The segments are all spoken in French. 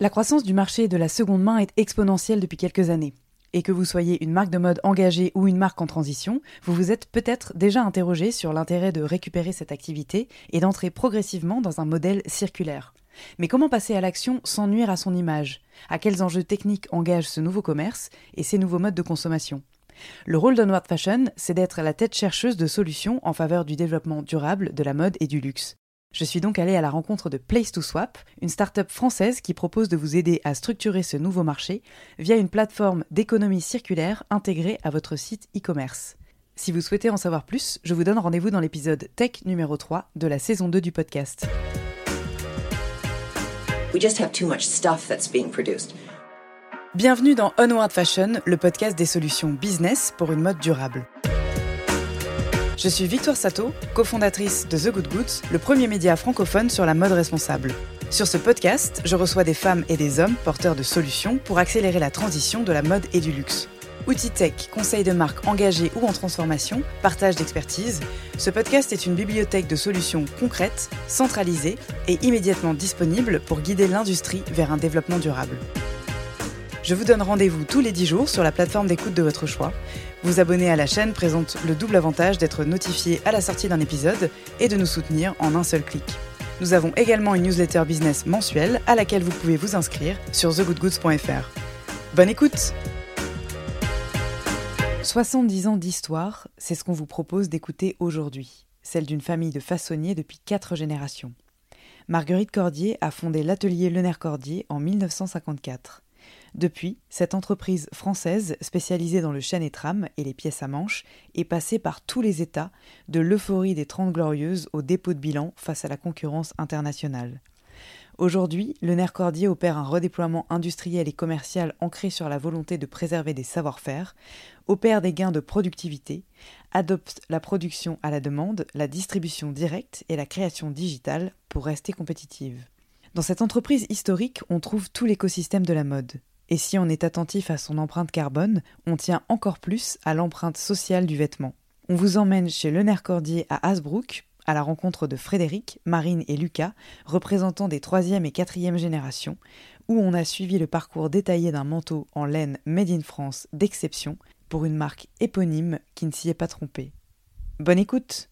La croissance du marché de la seconde main est exponentielle depuis quelques années. Et que vous soyez une marque de mode engagée ou une marque en transition, vous vous êtes peut-être déjà interrogé sur l'intérêt de récupérer cette activité et d'entrer progressivement dans un modèle circulaire. Mais comment passer à l'action sans nuire à son image? À quels enjeux techniques engage ce nouveau commerce et ces nouveaux modes de consommation? Le rôle d'Onward Fashion, c'est d'être la tête chercheuse de solutions en faveur du développement durable de la mode et du luxe. Je suis donc allée à la rencontre de Place to Swap, une start-up française qui propose de vous aider à structurer ce nouveau marché via une plateforme d'économie circulaire intégrée à votre site e-commerce. Si vous souhaitez en savoir plus, je vous donne rendez-vous dans l'épisode Tech numéro 3 de la saison 2 du podcast. Bienvenue dans Onward Fashion, le podcast des solutions business pour une mode durable. Je suis Victoire Sato, cofondatrice de The Good Goods, le premier média francophone sur la mode responsable. Sur ce podcast, je reçois des femmes et des hommes porteurs de solutions pour accélérer la transition de la mode et du luxe. Outils tech, conseils de marques engagées ou en transformation, partage d'expertise, ce podcast est une bibliothèque de solutions concrètes, centralisées et immédiatement disponibles pour guider l'industrie vers un développement durable. Je vous donne rendez-vous tous les 10 jours sur la plateforme d'écoute de votre choix. Vous abonner à la chaîne présente le double avantage d'être notifié à la sortie d'un épisode et de nous soutenir en un seul clic. Nous avons également une newsletter business mensuelle à laquelle vous pouvez vous inscrire sur thegoodgoods.fr. Bonne écoute 70 ans d'histoire, c'est ce qu'on vous propose d'écouter aujourd'hui, celle d'une famille de façonniers depuis quatre générations. Marguerite Cordier a fondé l'atelier Lenaire Cordier en 1954. Depuis, cette entreprise française, spécialisée dans le chêne et tram et les pièces à manches, est passée par tous les états, de l'euphorie des Trente Glorieuses au dépôt de bilan face à la concurrence internationale. Aujourd'hui, le nerf cordier opère un redéploiement industriel et commercial ancré sur la volonté de préserver des savoir-faire, opère des gains de productivité, adopte la production à la demande, la distribution directe et la création digitale pour rester compétitive. Dans cette entreprise historique, on trouve tout l'écosystème de la mode. Et si on est attentif à son empreinte carbone, on tient encore plus à l'empreinte sociale du vêtement. On vous emmène chez Le Cordier à Hasbrook, à la rencontre de Frédéric, Marine et Lucas, représentants des troisième et quatrième générations, où on a suivi le parcours détaillé d'un manteau en laine made in France d'exception pour une marque éponyme qui ne s'y est pas trompée. Bonne écoute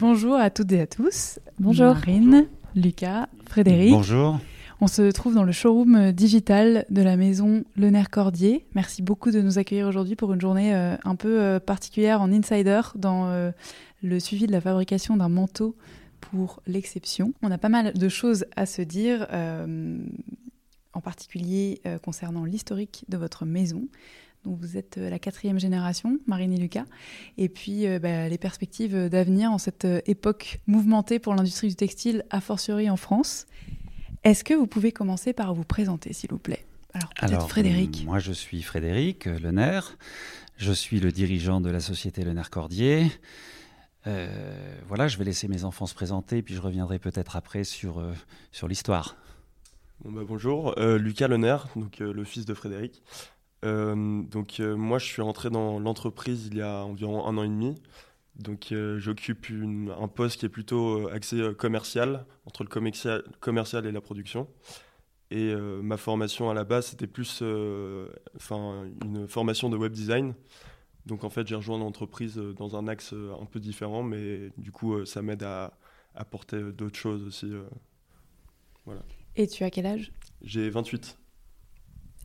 Bonjour à toutes et à tous. Bonjour. Marine, Lucas, Frédéric. Bonjour. On se trouve dans le showroom euh, digital de la maison Le Nerf Cordier. Merci beaucoup de nous accueillir aujourd'hui pour une journée euh, un peu euh, particulière en insider dans le suivi de la fabrication d'un manteau pour l'exception. On a pas mal de choses à se dire, en particulier concernant l'historique de votre maison. Vous êtes la quatrième génération, Marine et Lucas, et puis bah, les perspectives d'avenir en cette époque mouvementée pour l'industrie du textile, a fortiori en France. Est-ce que vous pouvez commencer par vous présenter, s'il vous plaît? Alors, peut-être Frédéric. Moi, je suis Frédéric euh, Lener. Je suis le dirigeant de la société Lener Cordier. Euh, voilà, je vais laisser mes enfants se présenter, puis je reviendrai peut-être après sur, euh, sur l'histoire. Bon bah bonjour, Lucas Lener, donc le fils de Frédéric. donc moi, je suis entré dans l'entreprise il y a environ un an et demi. Donc euh, j'occupe un poste qui est plutôt euh, axé euh, commercial, entre le commercial, commercial et la production. Et ma formation à la base, c'était plus enfin une formation de web design. Donc en fait, j'ai rejoint l'entreprise dans un axe un peu différent, mais du coup, ça m'aide à apporter d'autres choses aussi. voilà. Et tu as quel âge? J'ai 28.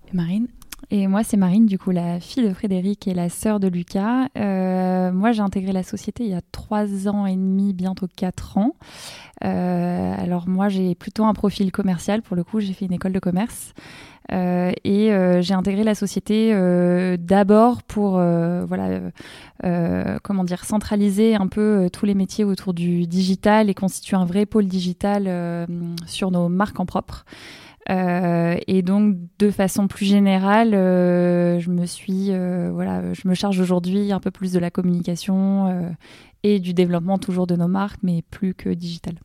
Et Marine? Et moi, c'est Marine, du coup, la fille de Frédéric et la sœur de Lucas. Euh, moi, j'ai intégré la société il y a trois ans et demi, bientôt quatre ans. Euh, alors moi, j'ai plutôt un profil commercial. Pour le coup, j'ai fait une école de commerce. Euh, et j'ai intégré la société d'abord pour voilà comment dire centraliser un peu tous les métiers autour du digital et constituer un vrai pôle digital sur nos marques en propre. Euh, et donc, de façon plus générale, euh, je me suis, euh, voilà, je me charge aujourd'hui un peu plus de la communication et du développement toujours de nos marques, mais plus que digital.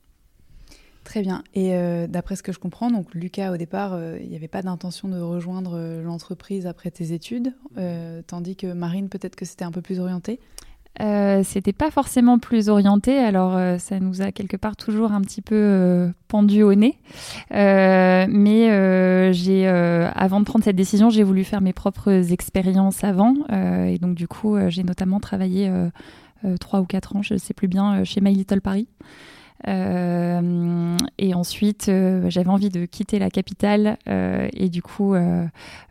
Très bien. Et d'après ce que je comprends, donc Lucas, au départ, il n'y avait pas d'intention de rejoindre l'entreprise après tes études, tandis que Marine, peut-être que c'était un peu plus orienté? Euh, C'était pas forcément plus orienté, alors euh, ça nous a quelque part toujours un petit peu euh, pendu au nez. mais j'ai, avant de prendre cette décision, j'ai voulu faire mes propres expériences avant, et donc du coup, j'ai notamment travaillé trois ou quatre ans, je ne sais plus bien, chez My Little Paris. Euh, et ensuite, euh, j'avais envie de quitter la capitale euh, et du coup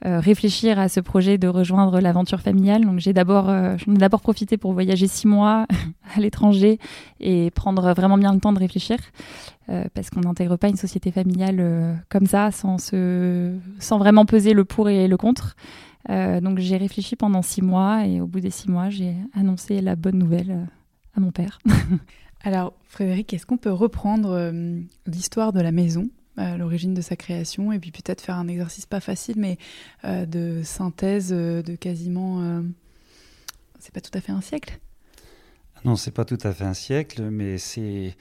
réfléchir à ce projet de rejoindre l'aventure familiale. Donc j'ai d'abord, j'en ai d'abord profité pour voyager six mois à l'étranger et prendre vraiment bien le temps de réfléchir. parce qu'on n'intègre pas une société familiale comme ça, sans, se, sans vraiment peser le pour et le contre. donc j'ai réfléchi pendant six mois et au bout des six mois, j'ai annoncé la bonne nouvelle à mon père. Alors, Frédéric, est-ce qu'on peut reprendre euh, l'histoire de la maison à l'origine de sa création et puis peut-être faire un exercice pas facile, mais euh, de synthèse euh, de quasiment. c'est pas tout à fait un siècle? Non, c'est pas tout à fait un siècle, mais c'est.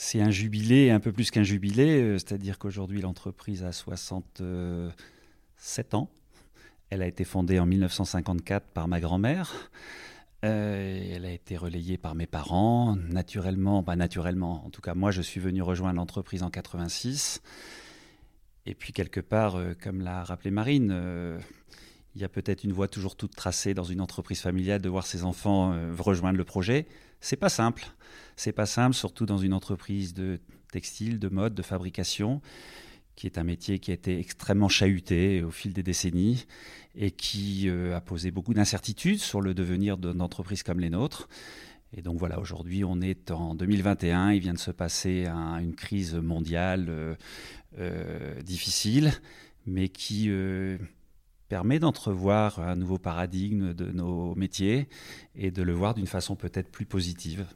C'est un jubilé, un peu plus qu'un jubilé, c'est-à-dire qu'aujourd'hui l'entreprise a 67 ans. Elle a été fondée en 1954 par ma grand-mère. Euh, elle a été relayée par mes parents, naturellement, pas naturellement. En tout cas, moi, je suis venu rejoindre l'entreprise en 86. Et puis, quelque part, euh, comme l'a rappelé Marine, euh, il y a peut-être une voie toujours toute tracée dans une entreprise familiale de voir ses enfants rejoindre le projet. C'est pas simple. C'est pas simple, surtout dans une entreprise de textile, de mode, de fabrication qui est un métier qui a été extrêmement chahuté au fil des décennies et qui euh, a posé beaucoup d'incertitudes sur le devenir d'entreprises comme les nôtres. Et donc voilà, aujourd'hui on est en 2021, il vient de se passer une crise mondiale euh, euh, difficile, mais qui permet d'entrevoir un nouveau paradigme de nos métiers et de le voir d'une façon peut-être plus positive.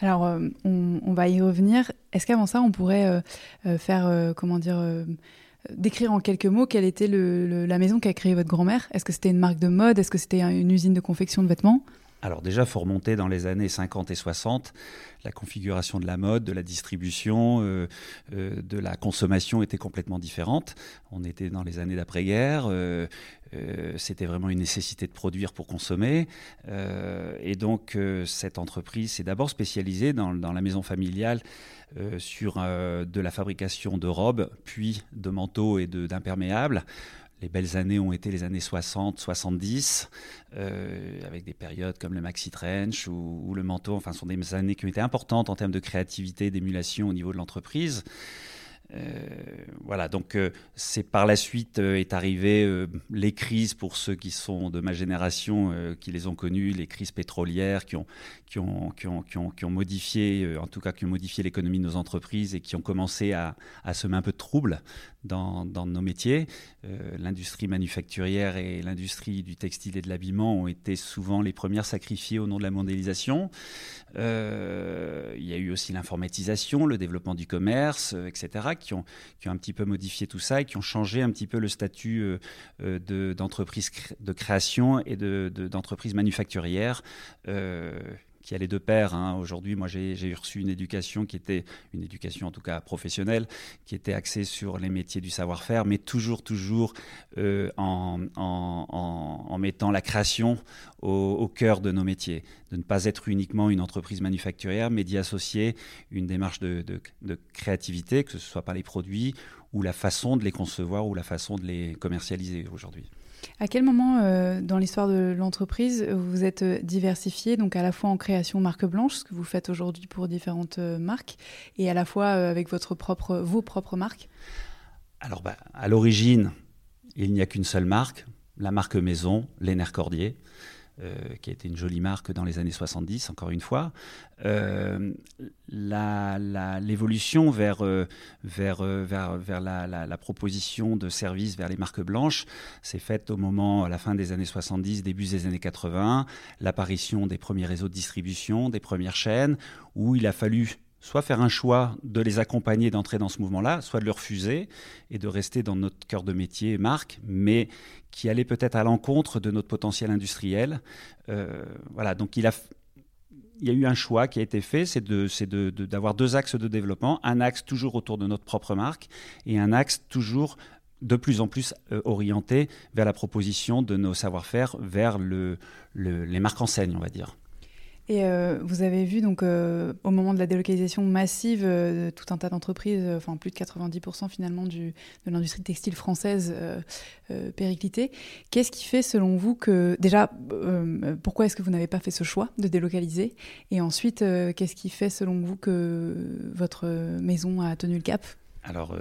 Alors, euh, on, va y revenir. Est-ce qu'avant ça, on pourrait euh, euh, faire, comment dire, décrire en quelques mots quelle était la maison qu'a créée votre grand-mère? Est-ce que c'était une marque de mode? Est-ce que c'était une usine de confection de vêtements? Alors déjà, il faut remonter dans les années 50 et 60. La configuration de la mode, de la distribution, euh, euh, de la consommation était complètement différente. On était dans les années d'après-guerre. Euh, c'était vraiment une nécessité de produire pour consommer. et donc, cette entreprise s'est d'abord spécialisée dans, dans, la maison familiale sur de la fabrication de robes, puis de manteaux et d'imperméables les belles années ont été les années 60, 70, euh, avec des périodes comme le maxi trench ou, le manteau. Enfin, ce sont des années qui ont été importantes en termes de créativité, d'émulation au niveau de l'entreprise. Euh, voilà, donc euh, c'est par la suite est arrivé les crises pour ceux qui sont de ma génération, qui les ont connues, les crises pétrolières qui ont, qui ont, qui ont, qui ont, qui ont modifié, en tout cas qui ont modifié l'économie de nos entreprises et qui ont commencé à, à semer un peu de trouble dans, nos métiers. L'industrie manufacturière et l'industrie du textile et de l'habillement ont été souvent les premières sacrifiées au nom de la mondialisation. il y a eu aussi l'informatisation, le développement du commerce, etc qui ont, qui ont un petit peu modifié tout ça et qui ont changé un petit peu le statut euh, euh, d'entreprise de, création et d'entreprise de, manufacturière euh, qui allait de pair. Hein. Aujourd'hui, moi, j'ai reçu une éducation qui était, une éducation en tout cas professionnelle, qui était axée sur les métiers du savoir-faire, mais toujours, toujours euh, en, mettant la création au, cœur de nos métiers. De ne pas être uniquement une entreprise manufacturière, mais d'y associer une démarche de, de créativité, que ce soit par les produits ou la façon de les concevoir ou la façon de les commercialiser aujourd'hui. À quel moment euh, dans l'histoire de l'entreprise vous êtes euh, diversifié, donc à la fois en création marque blanche, ce que vous faites aujourd'hui pour différentes euh, marques, et à la fois avec vos propres marques? Alors, bah, à l'origine, il n'y a qu'une seule marque, la marque maison, Léner Cordier. Euh, qui a été une jolie marque dans les années 70, encore une fois. Euh, l'évolution vers, euh, vers, vers, la, la, proposition de services vers les marques blanches s'est faite au moment, à la fin des années 70, début des années 80, l'apparition des premiers réseaux de distribution, des premières chaînes, où il a fallu soit faire un choix de les accompagner, d'entrer dans ce mouvement-là, soit de le refuser et de rester dans notre cœur de métier, marque, mais qui allait peut-être à l'encontre de notre potentiel industriel. Euh, voilà, donc il a, il y a eu un choix qui a été fait, c'est d'avoir de, deux axes de développement, un axe toujours autour de notre propre marque et un axe toujours de plus en plus euh, orienté vers la proposition de nos savoir-faire, vers le, les marques enseignes, on va dire. Et euh, vous avez vu donc euh, au moment de la délocalisation massive euh, de tout un tas d'entreprises, enfin plus de 90% finalement de l'industrie textile française péricliter. Qu'est-ce qui fait selon vous que déjà pourquoi est-ce que vous n'avez pas fait ce choix de délocaliser? Et ensuite qu'est-ce qui fait selon vous que votre maison a tenu le cap? Alors,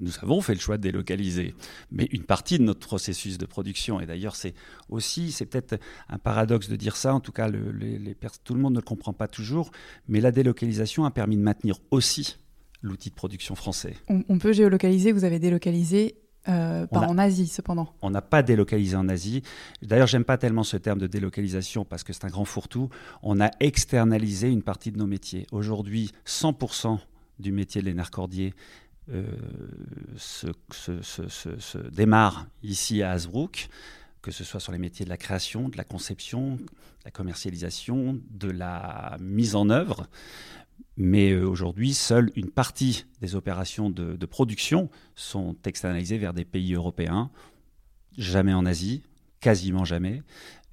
nous avons fait le choix de délocaliser, mais une partie de notre processus de production, et d'ailleurs c'est aussi, c'est peut-être un paradoxe de dire ça, en tout cas le, les, tout le monde ne le comprend pas toujours, mais la délocalisation a permis de maintenir aussi l'outil de production français. On, peut géolocaliser, vous avez délocalisé euh, pas en Asie, cependant. On n'a pas délocalisé en Asie. D'ailleurs, j'aime pas tellement ce terme de délocalisation parce que c'est un grand fourre-tout. On a externalisé une partie de nos métiers. Aujourd'hui, 100% du métier de Lénard Cordier euh, se, démarre ici à Hasbrook, que ce soit sur les métiers de la création, de la conception, de la commercialisation, de la mise en œuvre. Mais euh, aujourd'hui, seule une partie des opérations de, de, production sont externalisées vers des pays européens, jamais en Asie, quasiment jamais.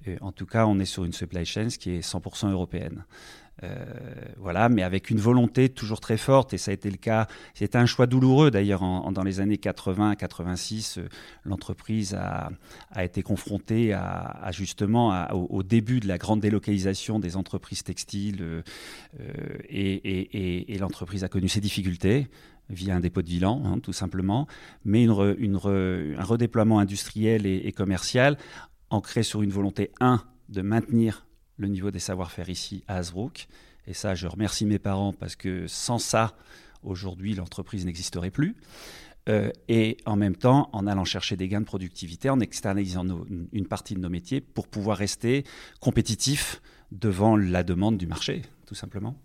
Et en tout cas, on est sur une supply chain qui est 100% européenne. Euh, voilà, mais avec une volonté toujours très forte, et ça a été le cas. C'était un choix douloureux d'ailleurs dans les années 80, 86. Euh, l'entreprise a, été confrontée à, justement au, début de la grande délocalisation des entreprises textiles, euh, et, l'entreprise a connu ses difficultés via un dépôt de bilan, hein, tout simplement, mais un redéploiement industriel et, et commercial ancré sur une volonté, un, de maintenir le niveau des savoir-faire ici à Hasbrook. Et ça, je remercie mes parents parce que sans ça, aujourd'hui, l'entreprise n'existerait plus. Euh, et en même temps, en allant chercher des gains de productivité, en externalisant une partie de nos métiers pour pouvoir rester compétitifs devant la demande du marché, tout simplement.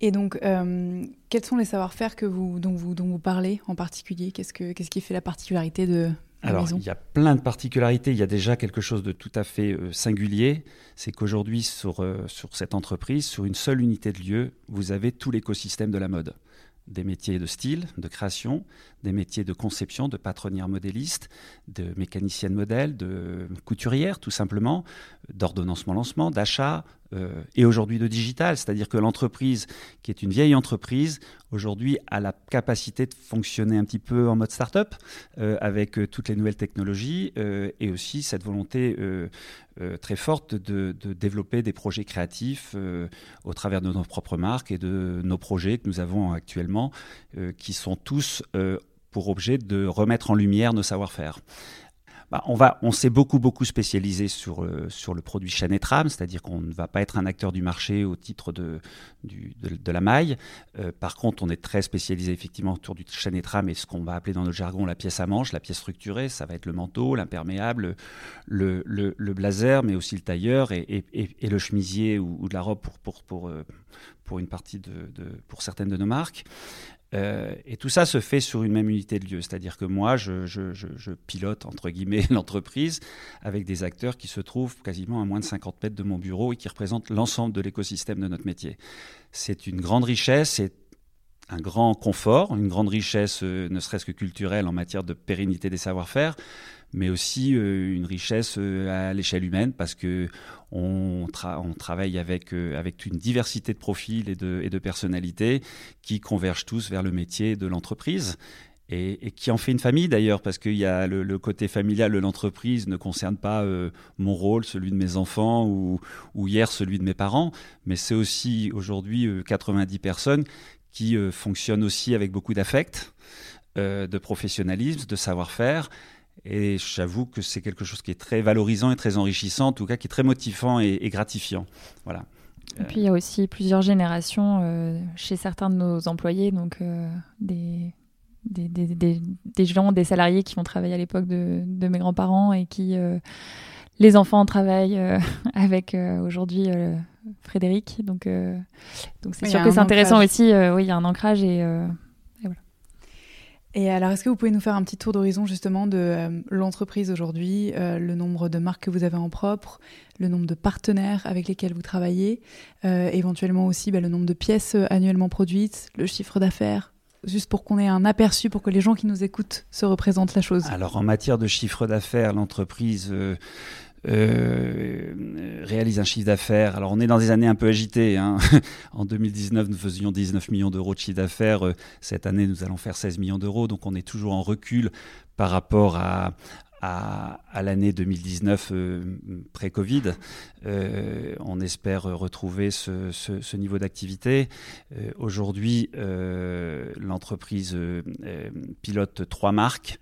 Et donc, euh, quels sont les savoir-faire que vous, dont, vous, dont vous parlez en particulier? Qu'est-ce qui fait la particularité de, alors, il y a plein de particularités. Il y a déjà quelque chose de tout à fait euh, singulier. C'est qu'aujourd'hui, sur, euh, sur cette entreprise, sur une seule unité de lieu, vous avez tout l'écosystème de la mode. Des métiers de style, de création, des métiers de conception, de patronnière modéliste, de mécanicienne modèle, de couturière, tout simplement, d'ordonnancement-lancement, d'achat, euh, et aujourd'hui de digital, c'est-à-dire que l'entreprise, qui est une vieille entreprise, aujourd'hui a la capacité de fonctionner un petit peu en mode start-up, euh, avec euh, toutes les nouvelles technologies, et aussi cette volonté très forte de, de, développer des projets créatifs au travers de nos propres marques et de nos projets que nous avons actuellement, qui sont tous pour objet de remettre en lumière nos savoir-faire. Bah, on, va, s'est beaucoup, beaucoup spécialisé sur, euh, sur le produit chaîne et trame, c'est-à-dire qu'on ne va pas être un acteur du marché au titre de, la maille. Euh, par contre, on est très spécialisé effectivement autour du chaîne et ce qu'on va appeler dans notre jargon la pièce à manche, la pièce structurée. Ça va être le manteau, l'imperméable, le, blazer, mais aussi le tailleur et, le chemisier ou, de la robe pour, euh, une partie de, pour certaines de nos marques. Euh, et tout ça se fait sur une même unité de lieu, c'est-à-dire que moi, je, pilote, entre guillemets, l'entreprise avec des acteurs qui se trouvent quasiment à moins de 50 mètres de mon bureau et qui représentent l'ensemble de l'écosystème de notre métier. C'est une grande richesse, c'est un grand confort, une grande richesse, euh, ne serait-ce que culturelle en matière de pérennité des savoir-faire, mais aussi euh, une richesse euh, à l'échelle humaine parce que on, travaille avec, euh, avec une diversité de profils et de, personnalités qui convergent tous vers le métier de l'entreprise. Et, qui en fait une famille d'ailleurs, parce qu'il y a le, côté familial de l'entreprise ne concerne pas mon rôle, celui de mes enfants ou hier celui de mes parents, mais c'est aussi aujourd'hui 90 personnes qui fonctionnent aussi avec beaucoup d'affect, de professionnalisme, de savoir-faire et j'avoue que c'est quelque chose qui est très valorisant et très enrichissant, en tout cas qui est très motivant et, gratifiant. Voilà. Et puis il y a aussi plusieurs générations euh, chez certains de nos employés, donc euh, des, des, des, des, gens, des salariés qui ont travaillé à l'époque de, de, mes grands-parents et qui, euh, les enfants travaillent avec aujourd'hui Frédéric. Donc donc c'est sûr que c'est intéressant aussi. oui, il y a un ancrage et et alors, est-ce que vous pouvez nous faire un petit tour d'horizon justement de euh, l'entreprise aujourd'hui, euh, le nombre de marques que vous avez en propre, le nombre de partenaires avec lesquels vous travaillez, euh, éventuellement aussi bah, le nombre de pièces annuellement produites, le chiffre d'affaires, juste pour qu'on ait un aperçu, pour que les gens qui nous écoutent se représentent la chose. Alors, en matière de chiffre d'affaires, l'entreprise réalise un chiffre d'affaires. Alors on est dans des années un peu agitées. Hein. en 2019, nous faisions 19 millions d'euros de chiffre d'affaires. Cette année, nous allons faire 16 millions d'euros. Donc on est toujours en recul par rapport à, l'année 2019 euh, pré-Covid. Euh, on espère retrouver ce, niveau d'activité. Euh, aujourd'hui, l'entreprise pilote trois marques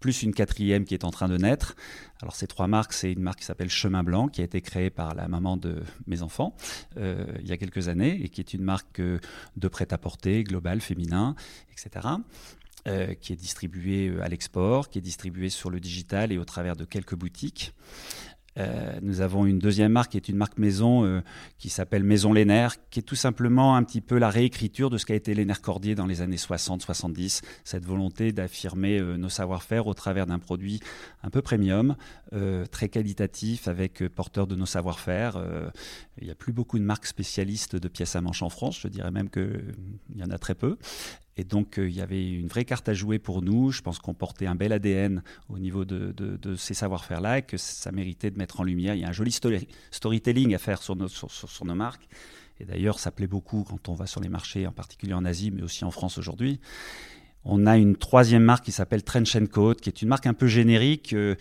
plus une quatrième qui est en train de naître. Alors ces trois marques, c'est une marque qui s'appelle Chemin Blanc, qui a été créée par la maman de mes enfants il y a quelques années, et qui est une marque de prêt-à-porter global, féminin, etc. Euh, qui est distribué euh, à l'export, qui est distribué sur le digital et au travers de quelques boutiques. Euh, nous avons une deuxième marque qui est une marque maison euh, qui s'appelle Maison Lénaire, qui est tout simplement un petit peu la réécriture de ce qu'a été Lénaire Cordier dans les années 60-70, cette volonté d'affirmer euh, nos savoir-faire au travers d'un produit un peu premium, très qualitatif, avec porteur de nos savoir-faire. il n'y a plus beaucoup de marques spécialistes de pièces à manche en France, je dirais même qu'il y en a très peu. Et donc, il y avait une vraie carte à jouer pour nous. Je pense qu'on portait un bel ADN au niveau de, de ces savoir-faire-là et que ça méritait de mettre en lumière. Il y a un joli storytelling à faire sur nos, sur, nos marques. Et d'ailleurs, ça plaît beaucoup quand on va sur les marchés, en particulier en Asie, mais aussi en France aujourd'hui. On a une troisième marque qui s'appelle Trench Coat, qui est une marque un peu générique. Euh,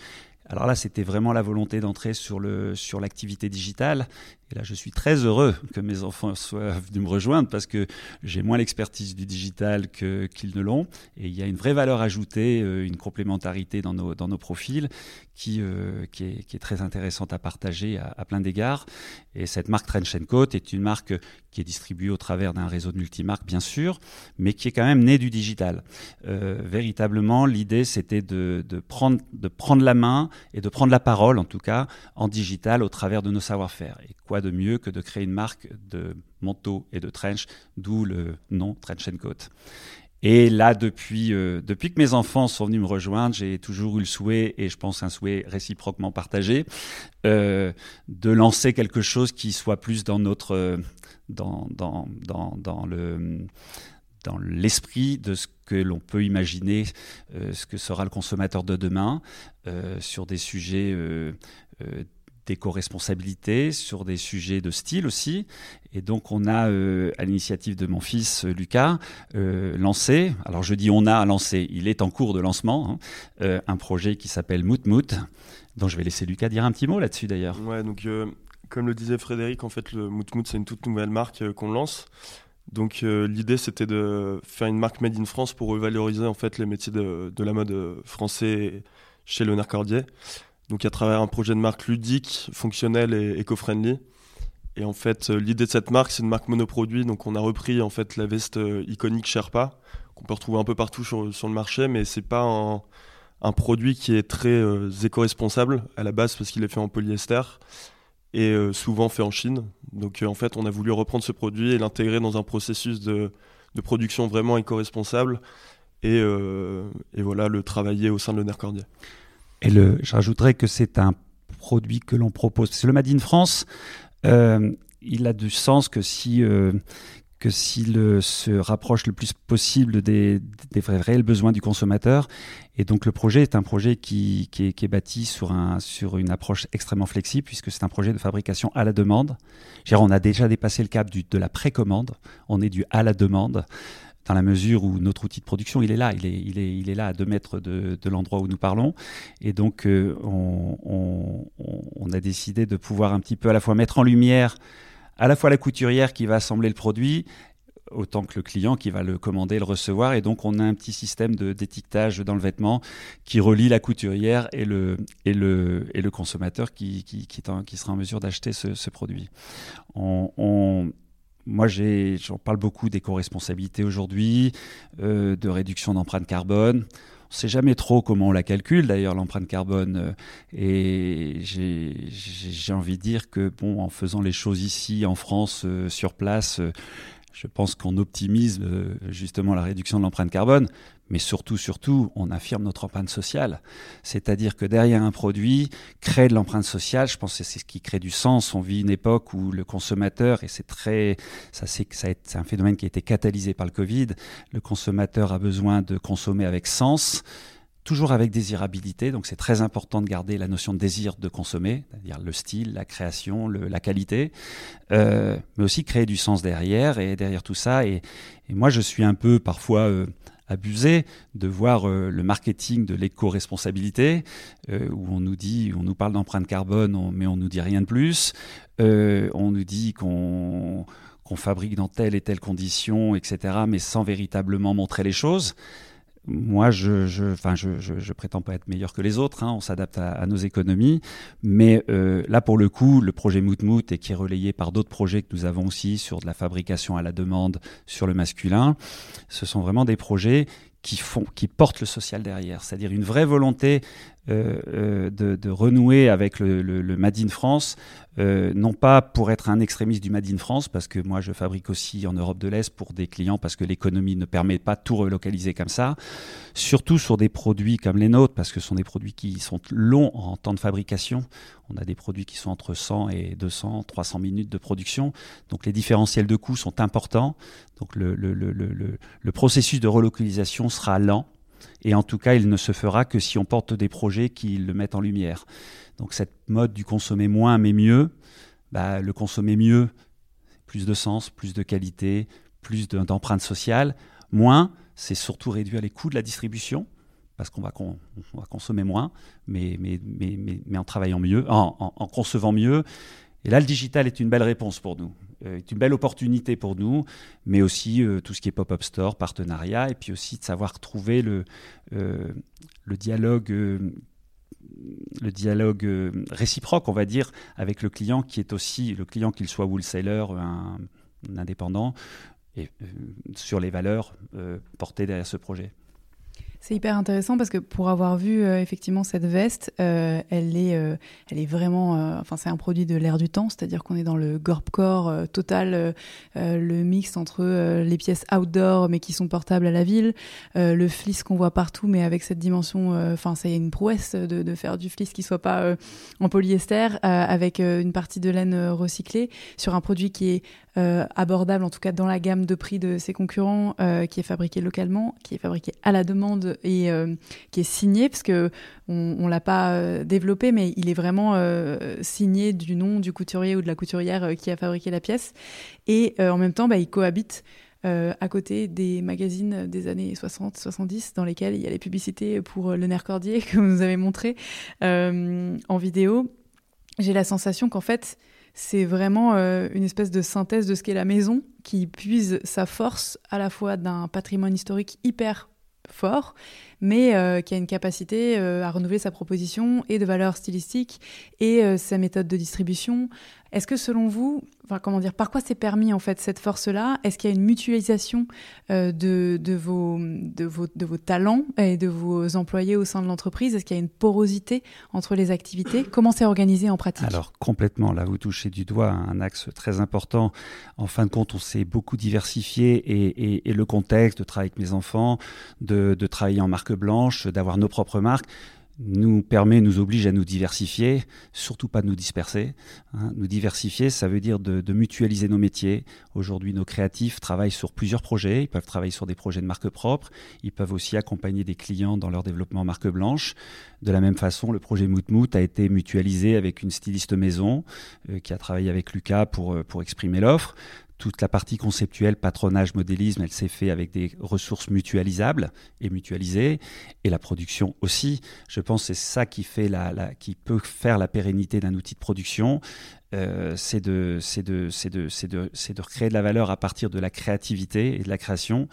alors là, c'était vraiment la volonté d'entrer sur l'activité sur digitale. Et là, je suis très heureux que mes enfants soient venus me rejoindre parce que j'ai moins l'expertise du digital qu'ils ne l'ont. Et il y a une vraie valeur ajoutée, euh, une complémentarité dans nos, profils qui, euh, qui, est, très intéressante à partager à, plein d'égards. Et cette marque Trench Coat est une marque qui est distribuée au travers d'un réseau de multimarques, bien sûr, mais qui est quand même née du digital. Euh, véritablement, l'idée, c'était de, de, prendre, de prendre la main et de prendre la parole, en tout cas, en digital au travers de nos savoir-faire. Et quoi de mieux que de créer une marque de manteau et de trench, d'où le nom Trench Coat. Et là, depuis, euh, depuis que mes enfants sont venus me rejoindre, j'ai toujours eu le souhait, et je pense un souhait réciproquement partagé, euh, de lancer quelque chose qui soit plus dans notre, euh, dans, dans, dans le dans l'esprit de ce que l'on peut imaginer, ce que sera le consommateur de demain, sur des sujets d'éco-responsabilité, sur des sujets de style aussi. Et donc on a, euh, à l'initiative de mon fils euh, Lucas, euh, lancé, alors je dis on a lancé, il est en cours de lancement, hein, un projet qui s'appelle Mout Mout, dont je vais laisser Lucas dire un petit mot là-dessus d'ailleurs. Ouais, donc comme le disait Frédéric, en fait le Mout Mout c'est une toute nouvelle marque qu'on lance. Donc l'idée c'était de faire une marque made in France pour revaloriser en fait les métiers de, de la mode français chez Léonard Cordier donc à travers un projet de marque ludique, fonctionnel et éco-friendly. Et en fait, euh, l'idée de cette marque, c'est une marque monoproduit. Donc on a repris en fait la veste euh, iconique Sherpa, qu'on peut retrouver un peu partout sur, le marché, mais c'est pas un, produit qui est très euh, éco-responsable à la base parce qu'il est fait en polyester et souvent fait en Chine. Donc en fait, on a voulu reprendre ce produit et l'intégrer dans un processus de, production vraiment éco-responsable et, voilà, le travailler au sein de l'honneur. Et le, je rajouterais que c'est un produit que l'on propose. C'est le Made in France, euh, il a du sens que si euh, que s'il se rapproche le plus possible des, des vrais, réels besoins du consommateur. Et donc le projet est un projet qui, qui, est, bâti sur, un, sur une approche extrêmement flexible, puisque c'est un projet de fabrication à la demande. on a déjà dépassé le cap de la précommande, on est du à la demande dans la mesure où notre outil de production, il est là, il est, il est, il est là à deux mètres de, de l'endroit où nous parlons. Et donc, euh, on, a décidé de pouvoir un petit peu à la fois mettre en lumière à la fois la couturière qui va assembler le produit, autant que le client qui va le commander, le recevoir. Et donc, on a un petit système d'étiquetage dans le vêtement qui relie la couturière et le, et le, et le consommateur qui, qui, qui, sera en mesure d'acheter ce, produit. Moi, j'en parle beaucoup d'éco-responsabilité aujourd'hui, euh, de réduction d'empreinte carbone. On ne sait jamais trop comment on la calcule, d'ailleurs, l'empreinte carbone. Euh, et j'ai envie de dire que, bon, en faisant les choses ici, en France, euh, sur place, je pense qu'on optimise justement la réduction de l'empreinte carbone mais surtout, surtout, on affirme notre empreinte sociale. C'est-à-dire que derrière un produit, crée de l'empreinte sociale, je pense que c'est ce qui crée du sens. On vit une époque où le consommateur, et c'est très, ça c'est, c'est un phénomène qui a été catalysé par le Covid, le consommateur a besoin de consommer avec sens toujours avec désirabilité. Donc c'est très important de garder la notion de désir de consommer, c'est-à-dire le style, la création, la qualité, euh, mais aussi créer du sens derrière et derrière tout ça. Et, moi, je suis un peu parfois euh, abusé de voir euh, le marketing de l'éco-responsabilité, où on nous dit, on nous parle d'empreinte carbone, mais on nous dit rien de plus. on nous dit qu'on qu'on fabrique dans telle et telle condition, etc., mais sans véritablement montrer les choses. Moi, je, je, enfin, je, je, prétends pas être meilleur que les autres. Hein, on s'adapte à, nos économies, mais euh, là, pour le coup, le projet Moutmout et qui est relayé par d'autres projets que nous avons aussi sur de la fabrication à la demande sur le masculin, ce sont vraiment des projets qui font, qui portent le social derrière, c'est-à-dire une vraie volonté euh, euh, de, renouer avec le, le, Made in France, euh, non pas pour être un extrémiste du Made in France, parce que moi je fabrique aussi en Europe de l'Est pour des clients, parce que l'économie ne permet pas de tout relocaliser comme ça, surtout sur des produits comme les nôtres, parce que ce sont des produits qui sont longs en temps de fabrication. On a des produits qui sont entre 100 et 200, 300 minutes de production, donc les différentiels de coûts sont importants. Donc le, le processus de relocalisation sera lent et en tout cas, il ne se fera que si on porte des projets qui le mettent en lumière. Donc cette mode du consommer moins mais mieux, bah, le consommer mieux, plus de sens, plus de qualité, plus d'empreinte sociale. Moins, c'est surtout réduire les coûts de la distribution, parce qu'on va, consommer moins, mais, en travaillant mieux, en, en concevant mieux. Et là, le digital est une belle réponse pour nous. Euh, est une belle opportunité pour nous, mais aussi euh, tout ce qui est pop-up store, partenariat, et puis aussi de savoir trouver le, euh, dialogue le dialogue réciproque, on va dire, avec le client qui est aussi, le client qu'il soit wholesaler, un, un indépendant, et, sur les valeurs portées derrière ce projet. C'est hyper intéressant parce que pour avoir vu euh, effectivement cette veste, euh, elle est, euh, elle est vraiment, enfin c'est un produit de l'air du temps, c'est-à-dire qu'on est dans le gorpcore total, le mix entre les pièces outdoor mais qui sont portables à la ville, le fleece qu'on voit partout mais avec cette dimension, enfin c'est une prouesse de, de, faire du fleece qui soit pas en polyester avec une partie de laine recyclée sur un produit qui est abordable en tout cas dans la gamme de prix de ses concurrents, qui est fabriqué localement, qui est fabriqué à la demande et euh, qui est signé, parce que on, l'a pas euh, développé, mais il est vraiment euh, signé du nom du couturier ou de la couturière qui a fabriqué la pièce. Et en même temps, bah, il cohabite à côté des magazines des années 60-70 dans lesquels il y a les publicités pour le nerf cordier que vous nous avez montré en vidéo. J'ai la sensation qu'en fait, c'est vraiment une espèce de synthèse de ce qu'est la maison qui puise sa force à la fois d'un patrimoine historique hyper fort, mais euh, qui a une capacité euh, à renouveler sa proposition et de valeur stylistique et euh, sa méthode de distribution. Est-ce que selon vous, comment dire, par quoi c'est permis en fait cette force-là? Est-ce qu'il y a une mutualisation de, de, vos, talents et de vos employés au sein de l'entreprise? Est-ce qu'il y a une porosité entre les activités? Comment c'est organisé en pratique? Alors complètement, là vous touchez du doigt un axe très important. En fin de compte, on s'est beaucoup diversifié et, le contexte de travailler avec mes enfants, de travailler en marque blanche, d'avoir nos propres marques nous permet, nous oblige à nous diversifier, surtout pas de nous disperser. Hein. Nous diversifier, ça veut dire de, mutualiser nos métiers. Aujourd'hui, nos créatifs travaillent sur plusieurs projets. Ils peuvent travailler sur des projets de marque propre. Ils peuvent aussi accompagner des clients dans leur développement marque blanche. De la même façon, le projet Moutmout a été mutualisé avec une styliste maison euh, qui a travaillé avec Lucas pour, euh, pour exprimer l'offre toute la partie conceptuelle, patronage, modélisme, elle s'est fait avec des ressources mutualisables et mutualisées, et la production aussi. Je pense que c'est ça qui fait la, qui peut faire la pérennité d'un outil de production. Euh, c'est de, de, de, de, la valeur à partir de la créativité et de la création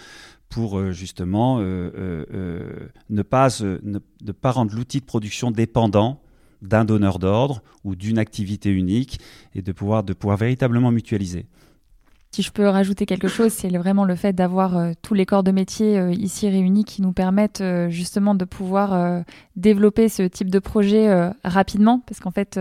pour euh, justement euh, ne pas ne pas rendre l'outil de production dépendant d'un donneur d'ordre ou d'une activité unique et de pouvoir de pouvoir véritablement mutualiser. Si je peux rajouter quelque chose, c'est vraiment le fait d'avoir euh, tous les corps de métier euh, ici réunis qui nous permettent euh, justement de pouvoir développer ce type de projet rapidement, parce qu'en fait,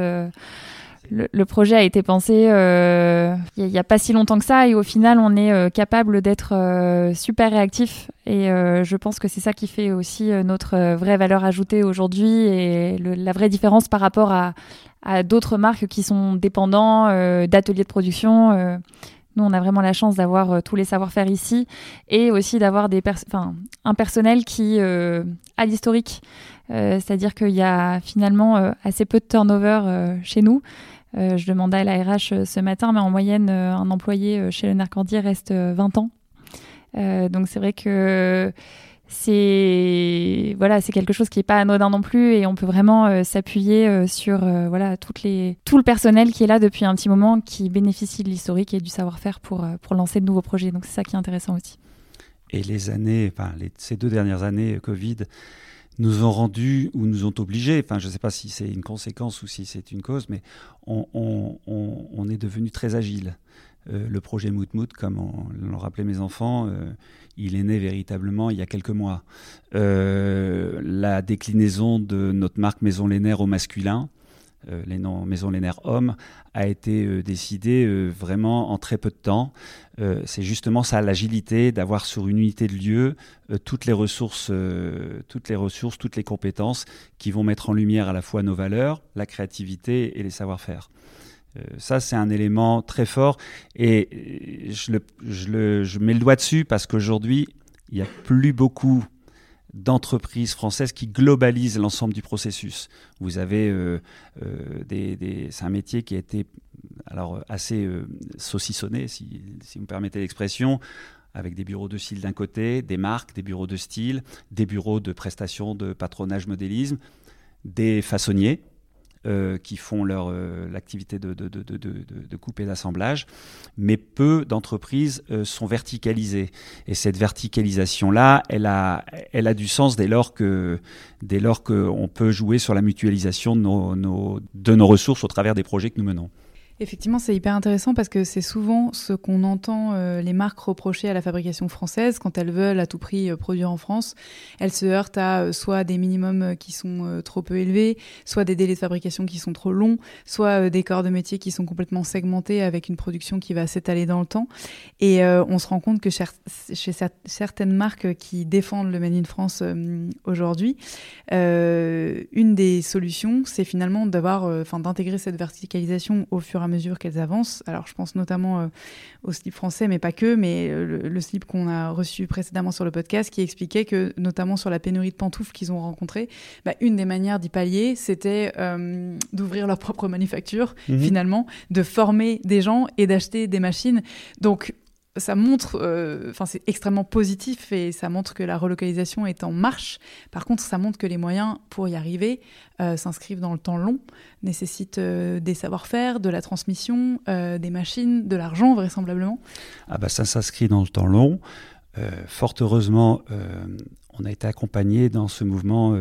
le, projet a été pensé il n'y a, pas si longtemps que ça, et au final, on est capable d'être super réactif. Et je pense que c'est ça qui fait aussi notre vraie valeur ajoutée aujourd'hui et la vraie différence par rapport à, à d'autres marques qui sont dépendants d'ateliers de production nous, on a vraiment la chance d'avoir euh, tous les savoir-faire ici et aussi d'avoir des un personnel qui euh, à l'historique. C'est-à-dire qu'il y a finalement assez peu de turnover chez nous. je demandais à la ce matin, mais en moyenne, un employé chez le Narcordier reste 20 ans. donc c'est vrai que c'est voilà, c'est quelque chose qui n'est pas anodin non plus et on peut vraiment euh, s'appuyer euh, sur euh, voilà tout le personnel qui est là depuis un petit moment qui bénéficie de l'historique et du savoir-faire pour pour lancer de nouveaux projets. Donc c'est ça qui est intéressant aussi. Et les années, ces deux dernières années Covid nous ont rendu ou nous ont obligés, je ne sais pas si c'est une conséquence ou si c'est une cause, mais on, on, est devenu très agile. Le projet Moutmout, comme l'ont rappelé mes enfants, il est né véritablement il y a quelques mois. Euh, la déclinaison de notre marque Maison Lénaire au masculin, euh, les noms Maison Lénaire Homme, a été euh, décidée vraiment en très peu de temps. c'est justement ça l'agilité d'avoir sur une unité de lieu toutes les ressources, toutes les ressources, toutes les compétences qui vont mettre en lumière à la fois nos valeurs, la créativité et les savoir-faire. Euh, ça, c'est un élément très fort et je, je, mets le doigt dessus parce qu'aujourd'hui, il n'y a plus beaucoup d'entreprises françaises qui globalisent l'ensemble du processus. Vous avez euh, euh, des, c'est un métier qui a été alors assez saucissonné, si, si, vous me permettez l'expression, avec des bureaux de style d'un côté, des marques, des bureaux de style, des bureaux de prestation de patronage modélisme, des façonniers euh, qui font leur euh, l'activité de, de, de, de, coupe et d'assemblage, mais peu d'entreprises euh, sont verticalisées. Et cette verticalisation-là, elle a, elle a du sens dès lors que dès lors qu'on peut jouer sur la mutualisation de nos, de nos ressources au travers des projets que nous menons. Effectivement, c'est hyper intéressant parce que c'est souvent ce qu'on entend euh, les marques reprocher à la fabrication française quand elles veulent à tout prix euh, produire en France. Elles se heurtent à euh, soit des minimums qui sont trop peu élevés, soit des délais de fabrication qui sont trop longs, soit des corps de métier qui sont complètement segmentés avec une production qui va s'étaler dans le temps. Et on se rend compte que chez, certaines marques qui défendent le Made in France aujourd'hui, une des solutions, c'est finalement d'avoir, enfin, d'intégrer cette verticalisation au fur et à mesure qu'elles avancent. Alors, je pense notamment euh, au slip français, mais pas que, mais euh, le, slip qu'on a reçu précédemment sur le podcast qui expliquait que, notamment sur la pénurie de pantoufles qu'ils ont rencontrée, bah, une des manières d'y pallier, c'était euh, d'ouvrir leur propre manufacture, mhm. finalement, de former des gens et d'acheter des machines. Donc, ça montre, euh, enfin c'est extrêmement positif et ça montre que la relocalisation est en marche. Par contre, ça montre que les moyens pour y arriver euh, s'inscrivent dans le temps long, nécessitent euh, des savoir-faire, de la transmission, des machines, de l'argent vraisemblablement. Ah bah ça s'inscrit dans le temps long. fort heureusement, on a été accompagné dans ce mouvement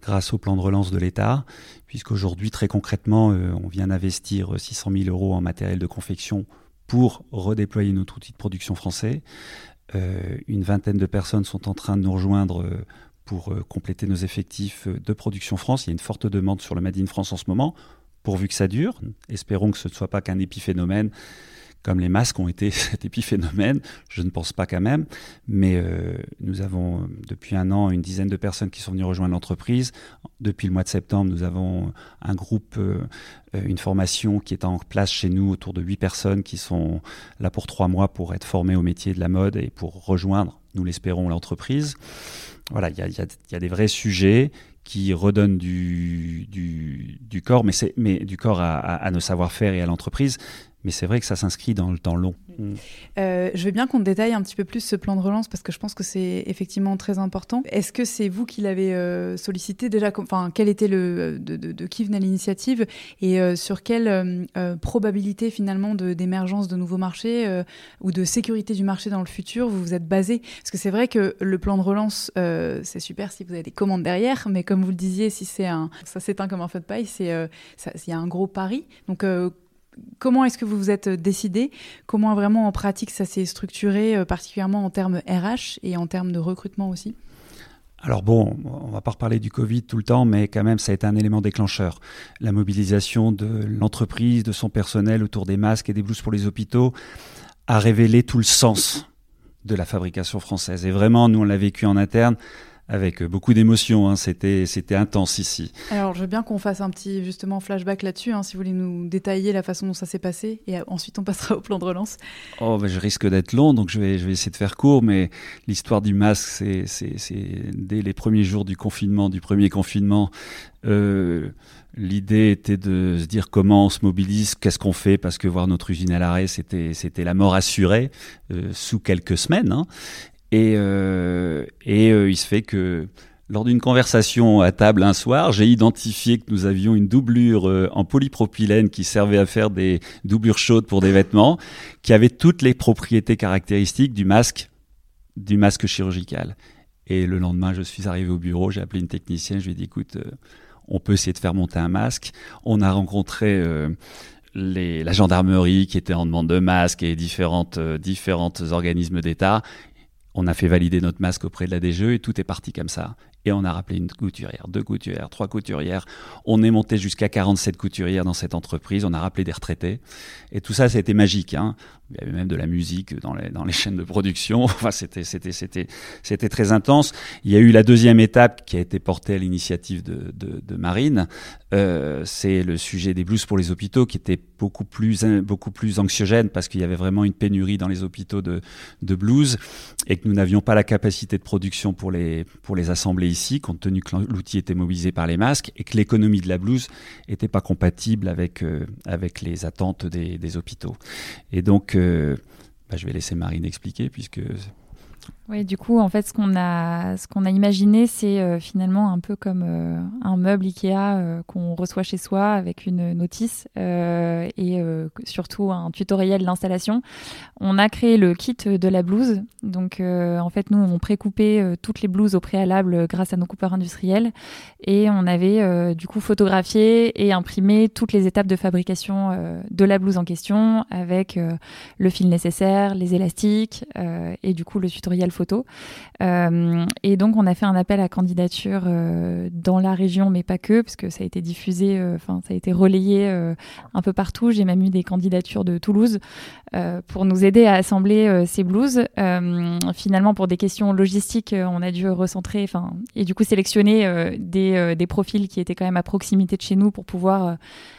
grâce au plan de relance de l'État, puisqu'aujourd'hui, très concrètement, on vient d'investir 600 000 euros en matériel de confection pour redéployer notre outil de production français. Euh, une vingtaine de personnes sont en train de nous rejoindre euh, pour euh, compléter nos effectifs de production France. Il y a une forte demande sur le Made in France en ce moment, pourvu que ça dure. Espérons que ce ne soit pas qu'un épiphénomène comme les masques ont été cet épiphénomène, je ne pense pas quand même, mais euh, nous avons depuis un an une dizaine de personnes qui sont venues rejoindre l'entreprise. Depuis le mois de septembre, nous avons un groupe, euh, une formation qui est en place chez nous autour de huit personnes qui sont là pour trois mois pour être formées au métier de la mode et pour rejoindre, nous l'espérons, l'entreprise. Voilà, il y a, y a, des vrais sujets qui redonnent du, du, du corps, mais, mais du corps à, à nos savoir-faire et à l'entreprise, mais c'est vrai que ça s'inscrit dans le temps long. Mm. Euh, je veux bien qu'on détaille un petit peu plus ce plan de relance parce que je pense que c'est effectivement très important. Est-ce que c'est vous qui l'avez euh, sollicité déjà Enfin, quel était le de, de, qui venait l'initiative et euh, sur quelle probabilité finalement d'émergence de, nouveaux marchés ou de sécurité du marché dans le futur vous vous êtes basé? Parce que c'est vrai que le plan de relance c'est super si vous avez des commandes derrière, mais comme vous le disiez, si c'est un ça s'éteint comme un feu de paille, c'est il y a un gros pari. Donc Comment est-ce que vous vous êtes euh, décidé? Comment vraiment en pratique ça s'est structuré, euh, particulièrement en termes RH et en termes de recrutement aussi? Alors bon, on va pas reparler du Covid tout le temps, mais quand même, ça a été un élément déclencheur. La mobilisation de l'entreprise, de son personnel autour des masques et des blouses pour les hôpitaux a révélé tout le sens de la fabrication française. Et vraiment, nous, on l'a vécu en interne avec beaucoup d'émotions. Hein. C'était, c'était intense ici. Alors, je veux bien qu'on fasse un petit justement flashback là-dessus, hein, si vous voulez nous détailler la façon dont ça s'est passé, et ensuite on passera au plan de relance. Oh, je risque d'être long, donc je vais, je vais essayer de faire court, mais l'histoire du masque, c'est, c'est, dès les premiers jours du confinement, du premier confinement. Euh, L'idée était de se dire comment on se mobilise, qu'est-ce qu'on fait, parce que voir notre usine à l'arrêt, c'était, c'était la mort assurée euh, sous quelques semaines. Hein. Et, euh, euh, il se fait que lors d'une conversation à table un soir, j'ai identifié que nous avions une doublure en polypropylène qui servait à faire des doublures chaudes pour des vêtements, qui avait toutes les propriétés caractéristiques du masque, du masque chirurgical. Et le lendemain, je suis arrivé au bureau, j'ai appelé une technicienne, je lui ai dit écoute, on peut essayer de faire monter un masque. On a rencontré euh, la gendarmerie qui était en demande de masques et différentes, euh, différentes organismes d'État. On a fait valider notre masque auprès de la DGE et tout est parti comme ça. Et on a rappelé une couturière, deux couturières, trois couturières. On est monté jusqu'à 47 couturières dans cette entreprise. On a rappelé des retraités. Et tout ça, c'était magique. Hein. Il y avait même de la musique dans les, chaînes de production. C'était, très intense. Il y a eu la deuxième étape qui a été portée à l'initiative de, Marine. Euh, c'est le sujet des blues pour les hôpitaux qui était beaucoup plus, beaucoup plus anxiogène parce qu'il y avait vraiment une pénurie dans les hôpitaux de, blues et que nous n'avions pas la capacité de production pour les, pour assembler ici, compte tenu que l'outil était mobilisé par les masques et que l'économie de la blouse n'était pas compatible avec, euh, avec les attentes des, des hôpitaux. Et donc, bah, je vais laisser Marine expliquer puisque oui, du coup, en fait, ce qu'on a, imaginé, c'est euh, finalement un peu comme euh, un meuble Ikea euh, qu'on reçoit chez soi avec une notice et surtout un tutoriel d'installation. On a créé le kit de la blouse. Donc, en fait, nous, on précoupait toutes les blouses au préalable grâce à nos coupeurs industriels et on avait du coup photographié et imprimé toutes les étapes de fabrication de la blouse en question avec le fil nécessaire, les élastiques et du coup le tutoriel photo. Euh, et donc, on a fait un appel à candidature euh, dans la région, mais pas que, parce que ça a été diffusé, euh, enfin, ça a été relayé un peu partout. J'ai même eu des candidatures de Toulouse pour nous aider à assembler ces blouses. finalement, pour des questions logistiques, on a dû recentrer, enfin, et du coup sélectionner des, des, profils qui étaient quand même à proximité de chez nous pour pouvoir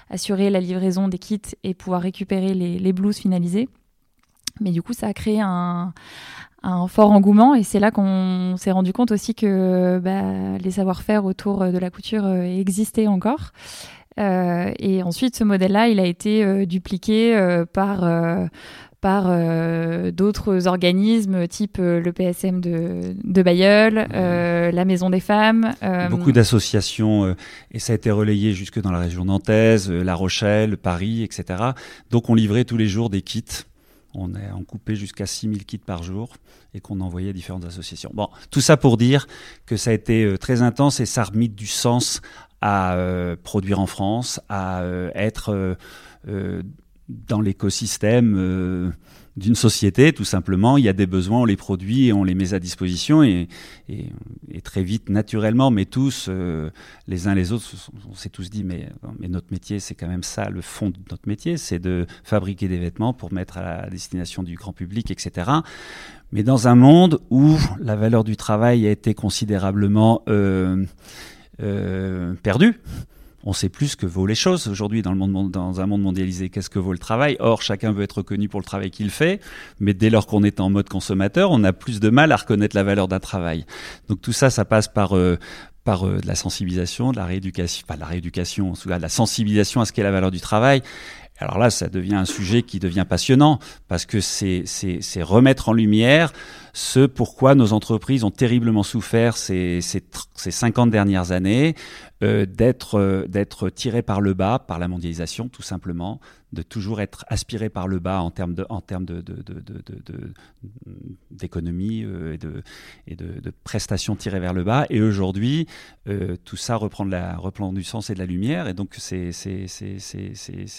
assurer la livraison des kits et pouvoir récupérer les, les blouses finalisées. Mais du coup, ça a créé un, un fort engouement et c'est là qu'on s'est rendu compte aussi que bah, les savoir-faire autour de la couture euh, existaient encore. Euh, et ensuite, ce modèle-là, il a été euh, dupliqué par par d'autres organismes type le PSM de, de Bayeul, la Maison des Femmes. Beaucoup d'associations, et ça a été relayé jusque dans la région nantaise, La Rochelle, Paris, etc. Donc on livrait tous les jours des kits on, est, en coupait jusqu'à 6000 kits par jour et qu'on envoyait à différentes associations. Bon, tout ça pour dire que ça a été euh, très intense et ça a remis du sens à euh, produire en France, à euh, être dans l'écosystème d'une société, tout simplement. Il y a des besoins, on les produit et on les met à disposition. Et, très vite, naturellement, mais tous, euh, les uns les autres, on s'est tous dit, mais, mais notre métier, c'est quand même ça, le fond de notre métier, c'est de fabriquer des vêtements pour mettre à la destination du grand public, etc. Mais dans un monde où la valeur du travail a été considérablement euh, euh, perdue, on sait plus que vaut les choses aujourd'hui dans, le monde, dans un monde mondialisé. Qu'est-ce que vaut le travail? Or, chacun veut être reconnu pour le travail qu'il fait, mais dès lors qu'on est en mode consommateur, on a plus de mal à reconnaître la valeur d'un travail. Donc tout ça, ça passe par, euh, par euh, de la sensibilisation, de la rééducation, pas de la rééducation, en tout cas de la sensibilisation à ce qu'est la valeur du travail. Alors là, ça devient un sujet qui devient passionnant parce que c'est remettre en lumière ce pourquoi nos entreprises ont terriblement souffert ces, ces, ces 50 dernières années, euh, d'être euh, d'être tiré par le bas par la mondialisation, tout simplement, de toujours être aspiré par le bas en termes de termes de, d'économie euh, et de et de, prestations tirées vers le bas. Et aujourd'hui, tout ça reprend de la reprend du sens et de la lumière, et donc c'est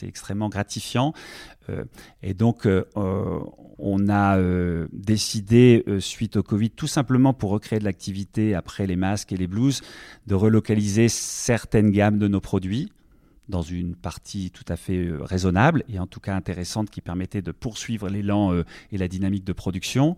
extrêmement gratifiant. Et donc on a décidé suite au Covid, tout simplement pour recréer de l'activité après les masques et les blues, de relocaliser certaines gammes de nos produits dans une partie tout à fait euh, raisonnable et en tout cas intéressante qui permettait de poursuivre l'élan euh, et la dynamique de production.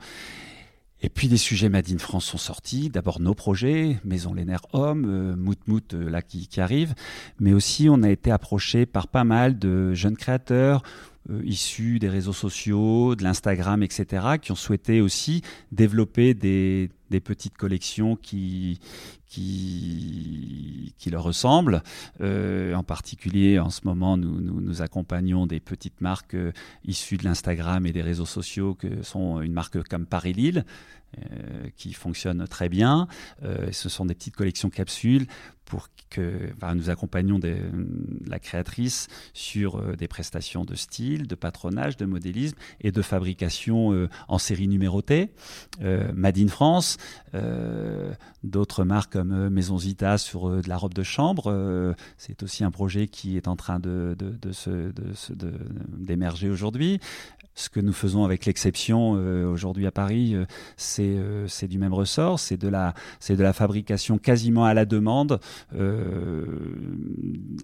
Et puis des sujets Made in France sont sortis. D'abord nos projets, Maison Les Nerfs Hommes, euh, Mout Mout euh, là qui, arrive. Mais aussi on a été approché par pas mal de jeunes créateurs euh, issus des réseaux sociaux, de l'Instagram, etc., qui ont souhaité aussi développer des, des petites collections qui, qui, qui leur ressemblent. Euh, en particulier, en ce moment, nous, nous, accompagnons des petites marques euh, issues de l'Instagram et des réseaux sociaux, que sont une marque comme Paris-Lille, euh, qui fonctionne très bien. Ce sont des petites collections capsules pour que nous accompagnons la créatrice sur des prestations de style, de patronage, de modélisme et de fabrication en série numérotée. Made in France, euh, d'autres marques comme Maison Zita sur de la robe de chambre. C'est aussi un projet qui est en train d'émerger aujourd'hui. Ce que nous faisons avec l'exception aujourd'hui à Paris, c'est, c'est du même ressort. C'est de, la, fabrication quasiment à la demande euh,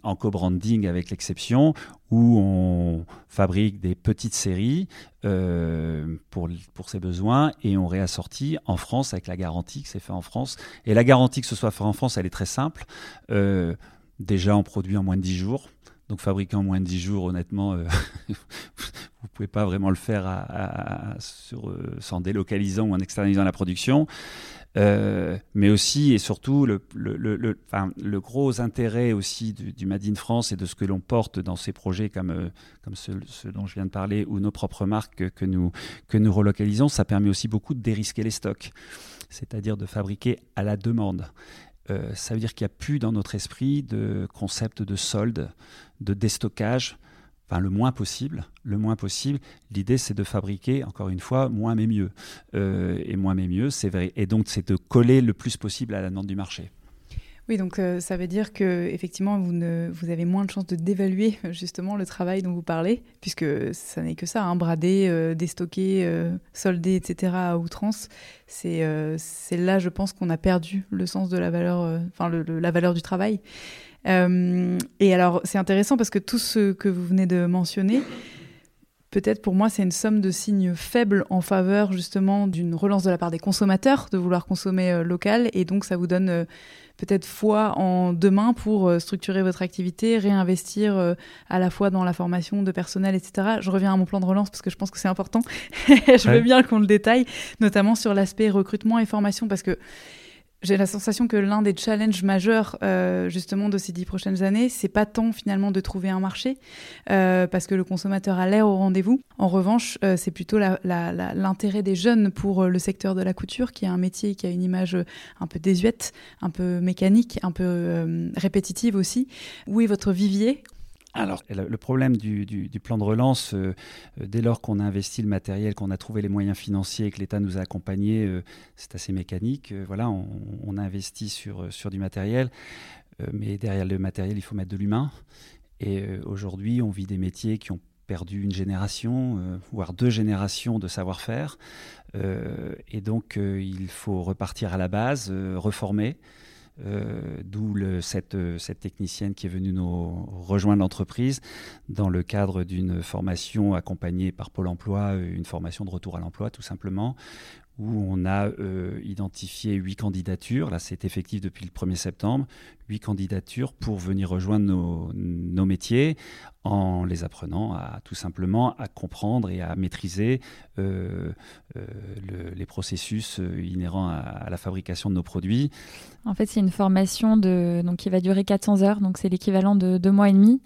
en co-branding avec l'exception, où on fabrique des petites séries euh, pour, pour ses besoins et on réassortit en France avec la garantie que c'est fait en France. Et la garantie que ce soit fait en France, elle est très simple. Euh, déjà, on produit en moins de 10 jours. Donc fabriquer en moins de 10 jours, honnêtement, euh, vous pouvez pas vraiment le faire à, euh, sans délocalisant ou en externalisant la production. Euh, mais aussi et surtout le, gros intérêt aussi du, du, Made in France et de ce que l'on porte dans ces projets comme, euh, comme ceux, dont je viens de parler ou nos propres marques que, nous, que nous relocalisons, ça permet aussi beaucoup de dérisquer les stocks, c'est-à-dire de fabriquer à la demande. Ça veut dire qu'il n'y a plus dans notre esprit de concept de solde, de déstockage, enfin le moins possible. Le moins possible. L'idée, c'est de fabriquer, encore une fois, moins mais mieux. Euh, et moins mais mieux, c'est vrai. Et donc, c'est de coller le plus possible à la demande du marché. Oui, donc euh, ça veut dire que effectivement vous, ne, vous avez moins de chances de dévaluer justement le travail dont vous parlez, puisque ça n'est que ça, hein, brader, euh, déstocker, euh, solder, etc. à outrance. C'est euh, là, je pense, qu'on a perdu le sens de la valeur, euh, enfin la valeur du travail. Euh, et alors c'est intéressant parce que tout ce que vous venez de mentionner, peut-être pour moi, c'est une somme de signes faibles en faveur justement d'une relance de la part des consommateurs de vouloir consommer euh, local. Et donc, ça vous donne euh, peut-être foi en demain pour structurer votre activité, réinvestir à la fois dans la formation de personnel, etc. Je reviens à mon plan de relance parce que je pense que c'est important. je ouais. veux bien qu'on le détaille, notamment sur l'aspect recrutement et formation parce que j'ai la sensation que l'un des challenges majeurs euh, justement de ces dix prochaines années, c'est pas tant finalement de trouver un marché, euh, parce que le consommateur a l'air au rendez-vous. En revanche, euh, c'est plutôt l'intérêt des jeunes pour le secteur de la couture, qui est un métier qui a une image un peu désuète, un peu mécanique, un peu euh, répétitive aussi. Où est votre vivier alors, le problème du, plan de relance, euh, dès lors qu'on a investi le matériel, qu'on a trouvé les moyens financiers et que l'État nous a accompagnés, euh, c'est assez mécanique. Euh, voilà, on, on, a investi sur du matériel, mais derrière le matériel, il faut mettre de l'humain. Et aujourd'hui, on vit des métiers qui ont perdu une génération, voire deux générations de savoir-faire. et donc, il faut repartir à la base, reformer. Euh, D'où cette, cette, technicienne qui est venue nous rejoindre l'entreprise dans le cadre d'une formation accompagnée par Pôle Emploi, une formation de retour à l'emploi tout simplement, où on a euh, identifié huit candidatures. Là, c'est effectif depuis le 1er septembre. Huit candidatures pour venir rejoindre nos, métiers en les apprenant à tout simplement à comprendre et à maîtriser euh, euh, le, les processus euh, inhérents à, la fabrication de nos produits. En fait, c'est une formation de, donc, qui va durer 400 heures, donc c'est l'équivalent de deux mois et demi.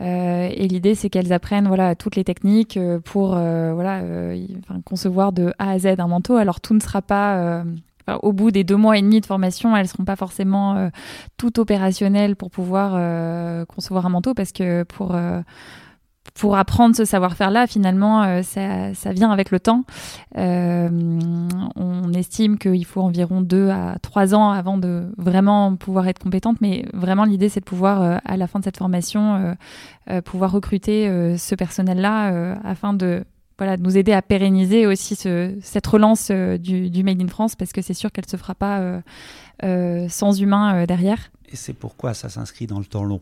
Euh, et l'idée, c'est qu'elles apprennent voilà, toutes les techniques pour voilà, enfin, concevoir de A à Z un manteau. Alors, tout ne sera pas au bout des deux mois et demi de formation, elles seront pas forcément euh, toutes opérationnelles pour pouvoir euh, concevoir un manteau parce que pour euh, pour apprendre ce savoir-faire-là, finalement, euh, ça, ça, vient avec le temps. Euh, on estime qu'il faut environ deux à trois ans avant de vraiment pouvoir être compétente, mais vraiment l'idée, c'est de pouvoir, euh, à la fin de cette formation, pouvoir recruter ce personnel-là afin de voilà, nous aider à pérenniser aussi ce, cette relance euh, du, du, Made in France parce que c'est sûr qu'elle ne se fera pas euh, euh, sans humain derrière. Et c'est pourquoi ça s'inscrit dans le temps long?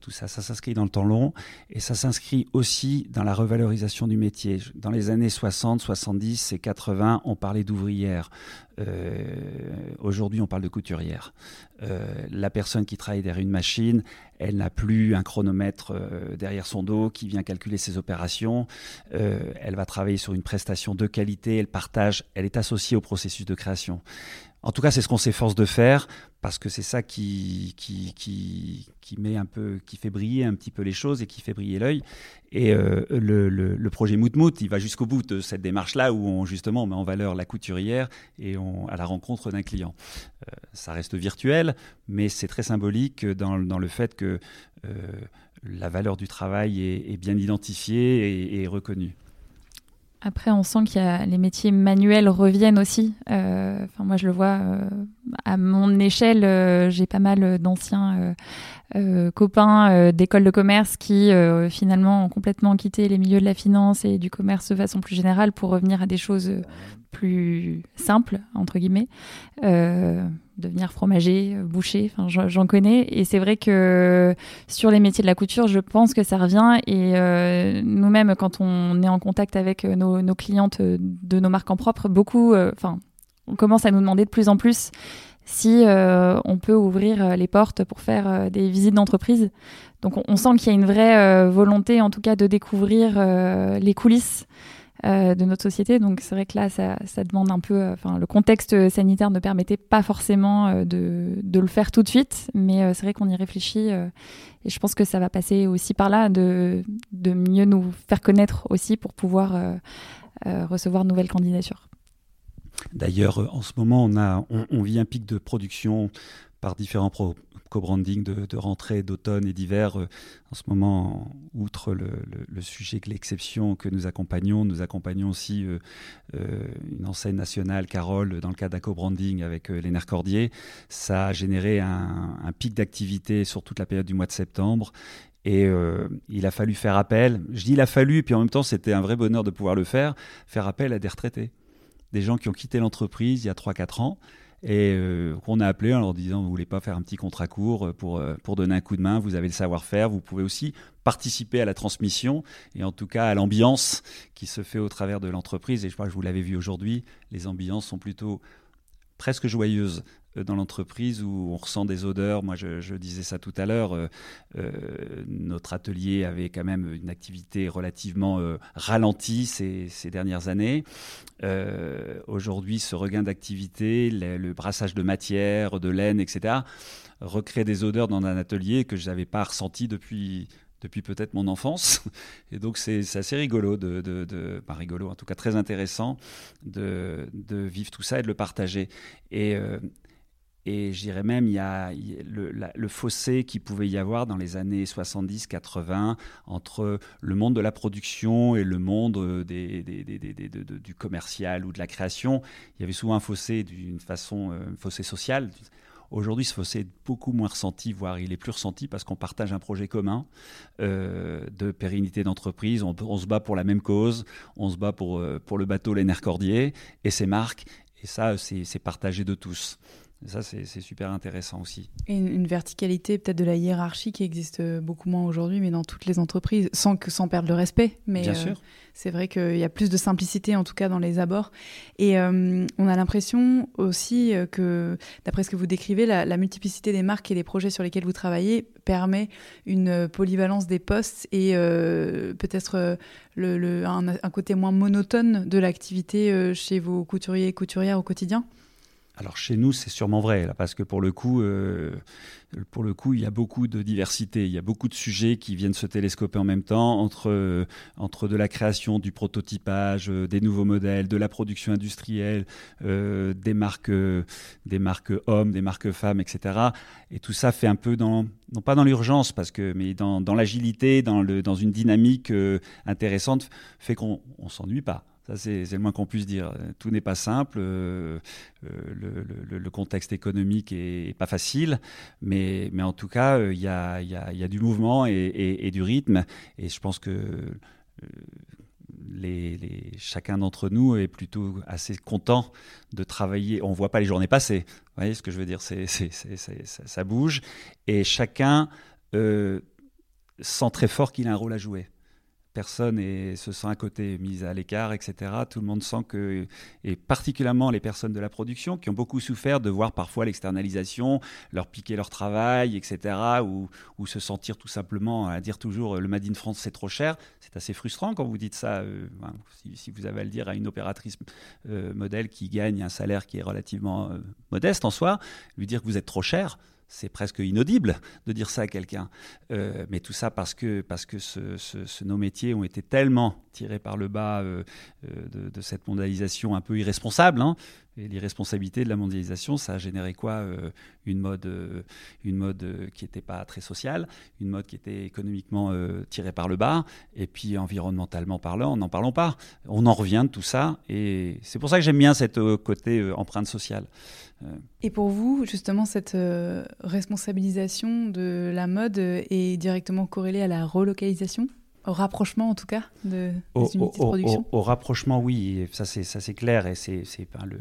Tout ça, ça s'inscrit dans le temps long et ça s'inscrit aussi dans la revalorisation du métier. Dans les années 60, 70 et 80, on parlait d'ouvrière. Aujourd'hui, on parle de couturière. la personne qui travaille derrière une machine, elle n'a plus un chronomètre derrière son dos qui vient calculer ses opérations. elle va travailler sur une prestation de qualité, elle partage, elle est associée au processus de création. En tout cas, c'est ce qu'on s'efforce de faire parce que c'est ça qui, qui, qui, met un peu, qui fait briller un petit peu les choses et qui fait briller l'œil. Et euh, le, projet Moutmout, il va jusqu'au bout de cette démarche-là où on justement met en valeur la couturière et on, à la rencontre d'un client. Euh, ça reste virtuel, mais c'est très symbolique dans, dans, le fait que euh, la valeur du travail est, bien identifiée et reconnue. Après, on sent qu'il y a les métiers manuels reviennent aussi. Euh, enfin, moi, je le vois euh, à mon échelle. Euh, j'ai pas mal d'anciens copains d'école de commerce qui finalement ont complètement quitté les milieux de la finance et du commerce de façon plus générale pour revenir à des choses plus simples entre guillemets devenir fromager, euh, boucher, j'en connais. Et c'est vrai que sur les métiers de la couture, je pense que ça revient. Et euh, nous-mêmes, quand on est en contact avec euh, nos, clientes de nos marques en propre, beaucoup, enfin, on commence à nous demander de plus en plus si on peut ouvrir les portes pour faire des visites d'entreprise. Donc on, sent qu'il y a une vraie volonté, en tout cas, de découvrir les coulisses euh, de notre société. Donc c'est vrai que là, ça, demande un peu. Euh, enfin, le contexte sanitaire ne permettait pas forcément euh, de, le faire tout de suite, mais c'est vrai qu'on y réfléchit. et je pense que ça va passer aussi par là de, mieux nous faire connaître aussi pour pouvoir recevoir de nouvelles candidatures. D'ailleurs, en ce moment, on, vit un pic de production par différents co-branding de, rentrée, d'automne et d'hiver. Euh, en ce moment, outre le, sujet que l'exception que nous accompagnons, nous accompagnons aussi euh, euh, une enseigne nationale, Carole, dans le cadre d'un co-branding avec les nerfs cordiers. Ça a généré un, pic d'activité sur toute la période du mois de septembre. Et il a fallu faire appel. Je dis il a fallu, puis en même temps, c'était un vrai bonheur de pouvoir le faire, faire appel à des retraités. Des gens qui ont quitté l'entreprise il y a 3-4 ans et euh, qu'on a appelé en leur disant vous voulez pas faire un petit contrat court euh, pour, euh, pour donner un coup de main, vous avez le savoir-faire, vous pouvez aussi participer à la transmission et en tout cas à l'ambiance qui se fait au travers de l'entreprise. Et je crois que vous l'avez vu aujourd'hui, les ambiances sont plutôt presque joyeuses dans l'entreprise où on ressent des odeurs. Moi, je, disais ça tout à l'heure. Euh, euh, notre atelier avait quand même une activité relativement ralentie ces, dernières années. Aujourd'hui, ce regain d'activité, le, brassage de matière, de laine, etc., recrée des odeurs dans un atelier que je n'avais pas ressenti depuis peut-être mon enfance. Et donc c'est assez rigolo, de, pas rigolo, en tout cas très intéressant de, de, vivre tout ça et de le partager. Et, et je dirais même, il y a le, fossé qui pouvait y avoir dans les années 70-80 entre le monde de la production et le monde euh, du commercial ou de la création. Il y avait souvent un fossé d'une façon, euh, un fossé social. Aujourd'hui, ce fossé est beaucoup moins ressenti, voire il est plus ressenti parce qu'on partage un projet commun euh, de pérennité d'entreprise. On, se bat pour la même cause, on se bat pour, pour le bateau Lénaire Cordier et ses marques. Et ça, c'est partagé de tous ça, c'est super intéressant aussi. Et une, verticalité peut-être de la hiérarchie qui existe beaucoup moins aujourd'hui, mais dans toutes les entreprises, sans, que, sans perdre le respect. Mais Bien sûr. C'est vrai qu'il y a plus de simplicité, en tout cas, dans les abords. Et euh, on a l'impression aussi euh, que, d'après ce que vous décrivez, la, multiplicité des marques et des projets sur lesquels vous travaillez permet une polyvalence des postes et euh, peut-être le, un, un, côté moins monotone de l'activité chez vos couturiers et couturières au quotidien alors chez nous, c'est sûrement vrai, parce que pour le coup, euh, pour le coup, il y a beaucoup de diversité, il y a beaucoup de sujets qui viennent se télescoper en même temps entre, euh, entre de la création, du prototypage, euh, des nouveaux modèles, de la production industrielle, des marques, des marques hommes, des marques femmes, etc. Et tout ça fait un peu dans, non pas dans l'urgence, parce que, mais dans, dans l'agilité, dans, dans une dynamique intéressante, fait qu'on ne s'ennuie pas. Ça, c'est le moins qu'on puisse dire. Tout n'est pas simple. Euh, euh, le, contexte économique est, pas facile, mais, en tout cas, euh, il y, a, du mouvement et, du rythme. Et je pense que chacun d'entre nous est plutôt assez content de travailler. On ne voit pas les journées passer. Vous voyez ce que je veux dire? Ça bouge. Et chacun sent très fort qu'il a un rôle à jouer personne et se sent à côté, mise à l'écart, etc. Tout le monde sent que, et particulièrement les personnes de la production, qui ont beaucoup souffert de voir parfois l'externalisation, leur piquer leur travail, etc. Ou, se sentir tout simplement à dire toujours le Made in France c'est trop cher. C'est assez frustrant quand vous dites ça, euh, si, vous avez à le dire à une opératrice euh, modèle qui gagne un salaire qui est relativement euh, modeste en soi, lui dire que vous êtes trop cher c'est presque inaudible de dire ça à quelqu'un. Euh, mais tout ça parce que, parce que nos métiers ont été tellement tirés par le bas euh, euh, de, cette mondialisation un peu irresponsable. Hein. Et l'irresponsabilité de la mondialisation, ça a généré quoi Une mode, une mode qui n'était pas très sociale, une mode qui était économiquement tirée par le bas, et puis environnementalement parlant, n'en parlons pas. On en revient de tout ça, et c'est pour ça que j'aime bien cette côté empreinte sociale. Et pour vous, justement, cette euh, responsabilisation de la mode est directement corrélée à la relocalisation? Au rapprochement, en tout cas, de, des unités de production au, rapprochement, oui, ça c'est clair, et c'est le,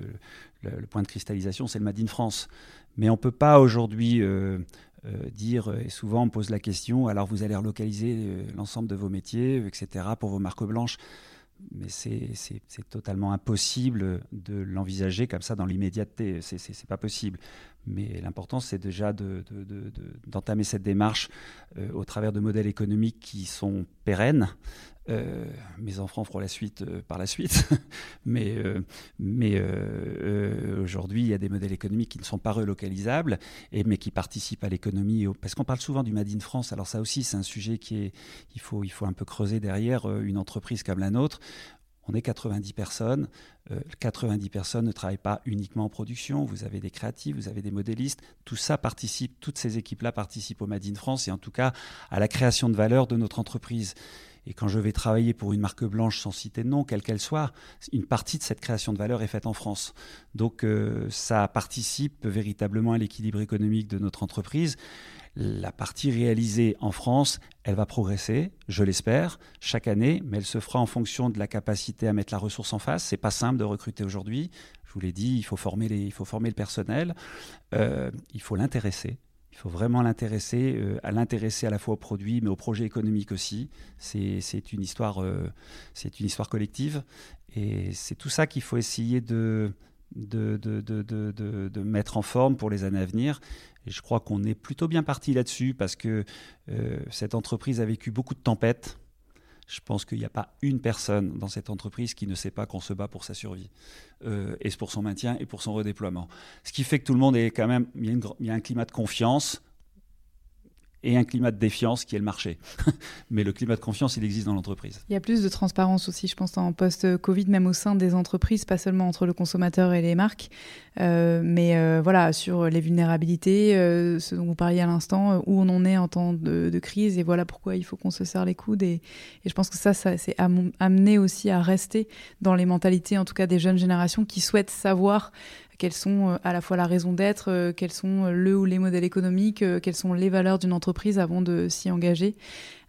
le, point de cristallisation, c'est le Made in France. Mais on ne peut pas aujourd'hui euh, euh, dire, et souvent on pose la question, alors vous allez relocaliser l'ensemble de vos métiers, etc., pour vos marques blanches mais c'est totalement impossible de l'envisager comme ça dans l'immédiateté. C'est pas possible. Mais l'important, c'est déjà d'entamer de, de, cette démarche euh, au travers de modèles économiques qui sont pérennes. Euh, mes enfants feront la suite euh, par la suite. mais mais aujourd'hui, il y a des modèles économiques qui ne sont pas relocalisables, et, mais qui participent à l'économie. Parce qu'on parle souvent du Made in France. Alors ça aussi, c'est un sujet qui est, il faut, il faut un peu creuser derrière une entreprise comme la nôtre on est 90 personnes. 90 euh, personnes ne travaillent pas uniquement en production. Vous avez des créatifs, vous avez des modélistes. Tout ça participe, toutes ces équipes-là participent au Made in France et en tout cas à la création de valeur de notre entreprise. Et quand je vais travailler pour une marque blanche sans citer de nom, quelle qu'elle soit, une partie de cette création de valeur est faite en France. Donc euh, ça participe véritablement à l'équilibre économique de notre entreprise. La partie réalisée en France, elle va progresser, je l'espère, chaque année, mais elle se fera en fonction de la capacité à mettre la ressource en face. C'est pas simple de recruter aujourd'hui. Je vous l'ai dit, il faut former, les, il faut former le personnel, euh, il faut l'intéresser. Il faut vraiment l'intéresser, euh, à l'intéresser à la fois au produit, mais au projet économique aussi. C'est une histoire, euh, une histoire collective, et c'est tout ça qu'il faut essayer de de, de, de, de, mettre en forme pour les années à venir. Et je crois qu'on est plutôt bien parti là-dessus parce que euh, cette entreprise a vécu beaucoup de tempêtes. Je pense qu'il n'y a pas une personne dans cette entreprise qui ne sait pas qu'on se bat pour sa survie, euh, et pour son maintien et pour son redéploiement. Ce qui fait que tout le monde est quand même, il y a un climat de confiance, et un climat de défiance qui est le marché. Mais le climat de confiance, il existe dans l'entreprise. Il y a plus de transparence aussi, je pense, en post-Covid, même au sein des entreprises, pas seulement entre le consommateur et les marques, euh, mais euh, voilà, sur les vulnérabilités, euh, ce dont vous parliez à l'instant, où on en est en temps de, crise, et voilà pourquoi il faut qu'on se serre les coudes. Et, et je pense que ça, ça c'est amené aussi à rester dans les mentalités, en tout cas des jeunes générations, qui souhaitent savoir quelles sont euh, à la fois la raison d'être, euh, quels sont euh, le ou les modèles économiques, quelles sont les valeurs d'une entreprise avant de s'y engager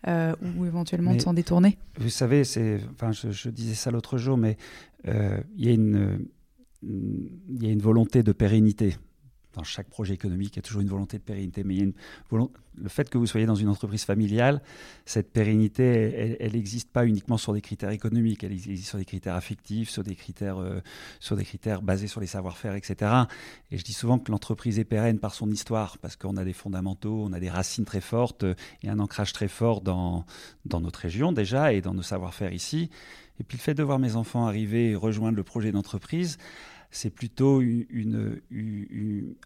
ou éventuellement de s'en détourner. Vous savez, c'est, enfin, je, disais ça l'autre jour, mais il y, a une, y a une volonté de pérennité dans chaque projet économique, il y a toujours une volonté de pérennité. Mais le fait que vous soyez dans une entreprise familiale, cette pérennité, elle n'existe pas uniquement sur des critères économiques, elle existe sur des critères affectifs, sur des critères, euh, sur des critères basés sur les savoir-faire, etc. Et je dis souvent que l'entreprise est pérenne par son histoire, parce qu'on a des fondamentaux, on a des racines très fortes et un ancrage très fort dans notre région déjà et dans nos savoir-faire ici. Et puis le fait de voir mes enfants arriver et rejoindre le projet d'entreprise, c'est plutôt une,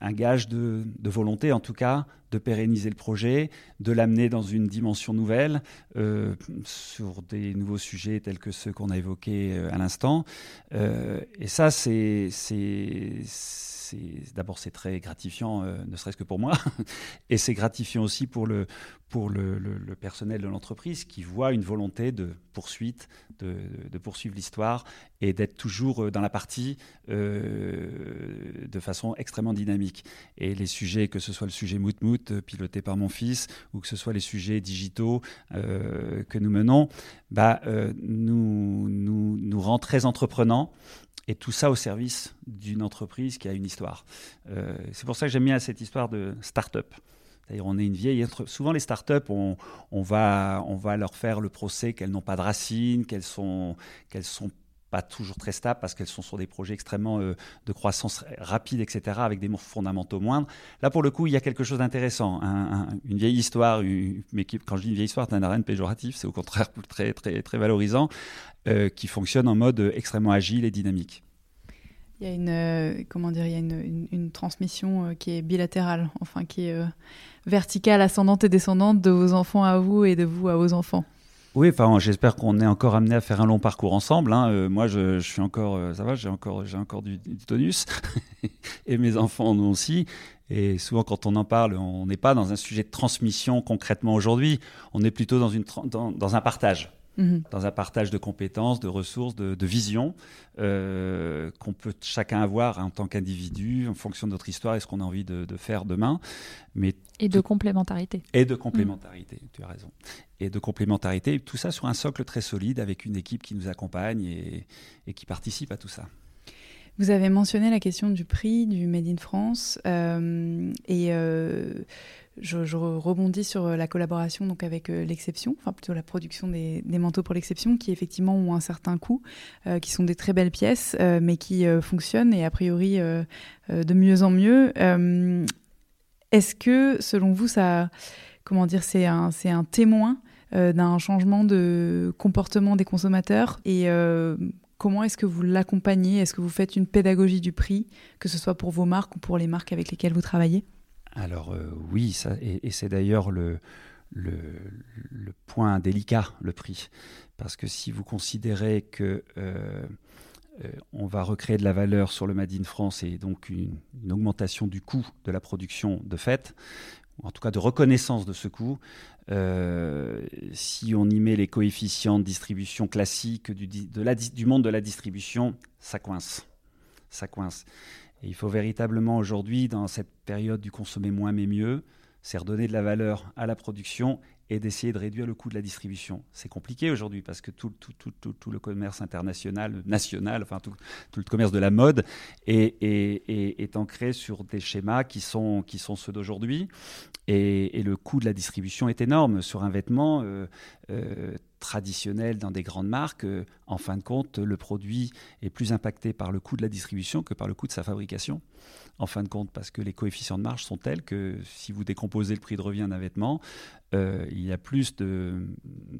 un gage de, volonté, en tout cas, de pérenniser le projet, de l'amener dans une dimension nouvelle euh, sur des nouveaux sujets tels que ceux qu'on a évoqués euh, à l'instant. Euh, et ça, c'est d'abord c'est très gratifiant, euh, ne serait-ce que pour moi, et c'est gratifiant aussi pour le, personnel de l'entreprise qui voit une volonté de poursuite, de, poursuivre l'histoire et d'être toujours euh, dans la partie euh, de façon extrêmement dynamique. Et les sujets, que ce soit le sujet Mout Mout piloté par mon fils, ou que ce soit les sujets digitaux que nous menons, bah, nous, nous, nous rend très entreprenants et tout ça au service d'une entreprise qui a une histoire. Euh, c'est pour ça que j'aime bien cette histoire de start-up. D'ailleurs, on est une vieille. Souvent, les startups, on, on, va, on va leur faire le procès qu'elles n'ont pas de racines, qu'elles sont, qu'elles sont toujours très stables parce qu'elles sont sur des projets extrêmement euh, de croissance rapide, etc., avec des fondamentaux moindres. Là, pour le coup, il y a quelque chose d'intéressant. une vieille histoire, mais quand je dis une vieille histoire, c'est un rien péjoratif, c'est au contraire très, très, très valorisant, euh, qui fonctionne en mode extrêmement agile et dynamique. Il y a une, euh, comment dire, il y a une, une, transmission qui est bilatérale, enfin qui est verticale, ascendante et descendante de vos enfants à vous et de vous à vos enfants. Oui, enfin, j'espère qu'on est encore amené à faire un long parcours ensemble. Hein. Euh, moi, je, suis encore, euh, ça va, j'ai encore, j'ai encore du, tonus, et mes enfants en ont aussi. Et souvent, quand on en parle, on n'est pas dans un sujet de transmission concrètement aujourd'hui. On est plutôt dans, une, dans un partage. Mhm. dans un partage de compétences, de ressources, de, visions euh, qu'on peut chacun avoir en tant qu'individu en fonction de notre histoire et ce qu'on a envie de, faire demain. Mais et de complémentarité. Et de complémentarité, tu as raison. Et de complémentarité, tout ça sur un socle très solide avec une équipe qui nous accompagne et, qui participe à tout ça. Vous avez mentionné la question du prix du Made in France euh, et euh, je, rebondis sur euh, la collaboration donc avec euh, l'exception, enfin plutôt la production des, manteaux pour l'exception, qui effectivement ont un certain coût, euh, qui sont des très belles pièces, mais qui fonctionnent et a priori de mieux en mieux. Est-ce que, selon vous, ça, comment dire, c'est un, c'est un témoin d'un changement de comportement des consommateurs et Comment est-ce que vous l'accompagnez? Est-ce que vous faites une pédagogie du prix, que ce soit pour vos marques ou pour les marques avec lesquelles vous travaillez? Alors euh, oui, et, c'est d'ailleurs le, point délicat, le prix. Parce que si vous considérez que euh, euh, on va recréer de la valeur sur le Made in France et donc une, augmentation du coût de la production de fait, ou en tout cas de reconnaissance de ce coût, si on y met les coefficients de distribution classiques du, du monde de la distribution, ça coince. Ça coince il faut véritablement aujourd'hui, dans cette période du consommer moins mais mieux, c'est redonner de la valeur à la production et d'essayer de réduire le coût de la distribution. C'est compliqué aujourd'hui parce que tout, le commerce international, national, enfin tout, le commerce de la mode est, ancré sur des schémas qui sont, ceux d'aujourd'hui. Et, et, le coût de la distribution est énorme. Sur un vêtement, euh, euh, traditionnel dans des grandes marques, euh, en fin de compte, le produit est plus impacté par le coût de la distribution que par le coût de sa fabrication. En fin de compte, parce que les coefficients de marge sont tels que si vous décomposez le prix de revient d'un vêtement, euh, il y a plus de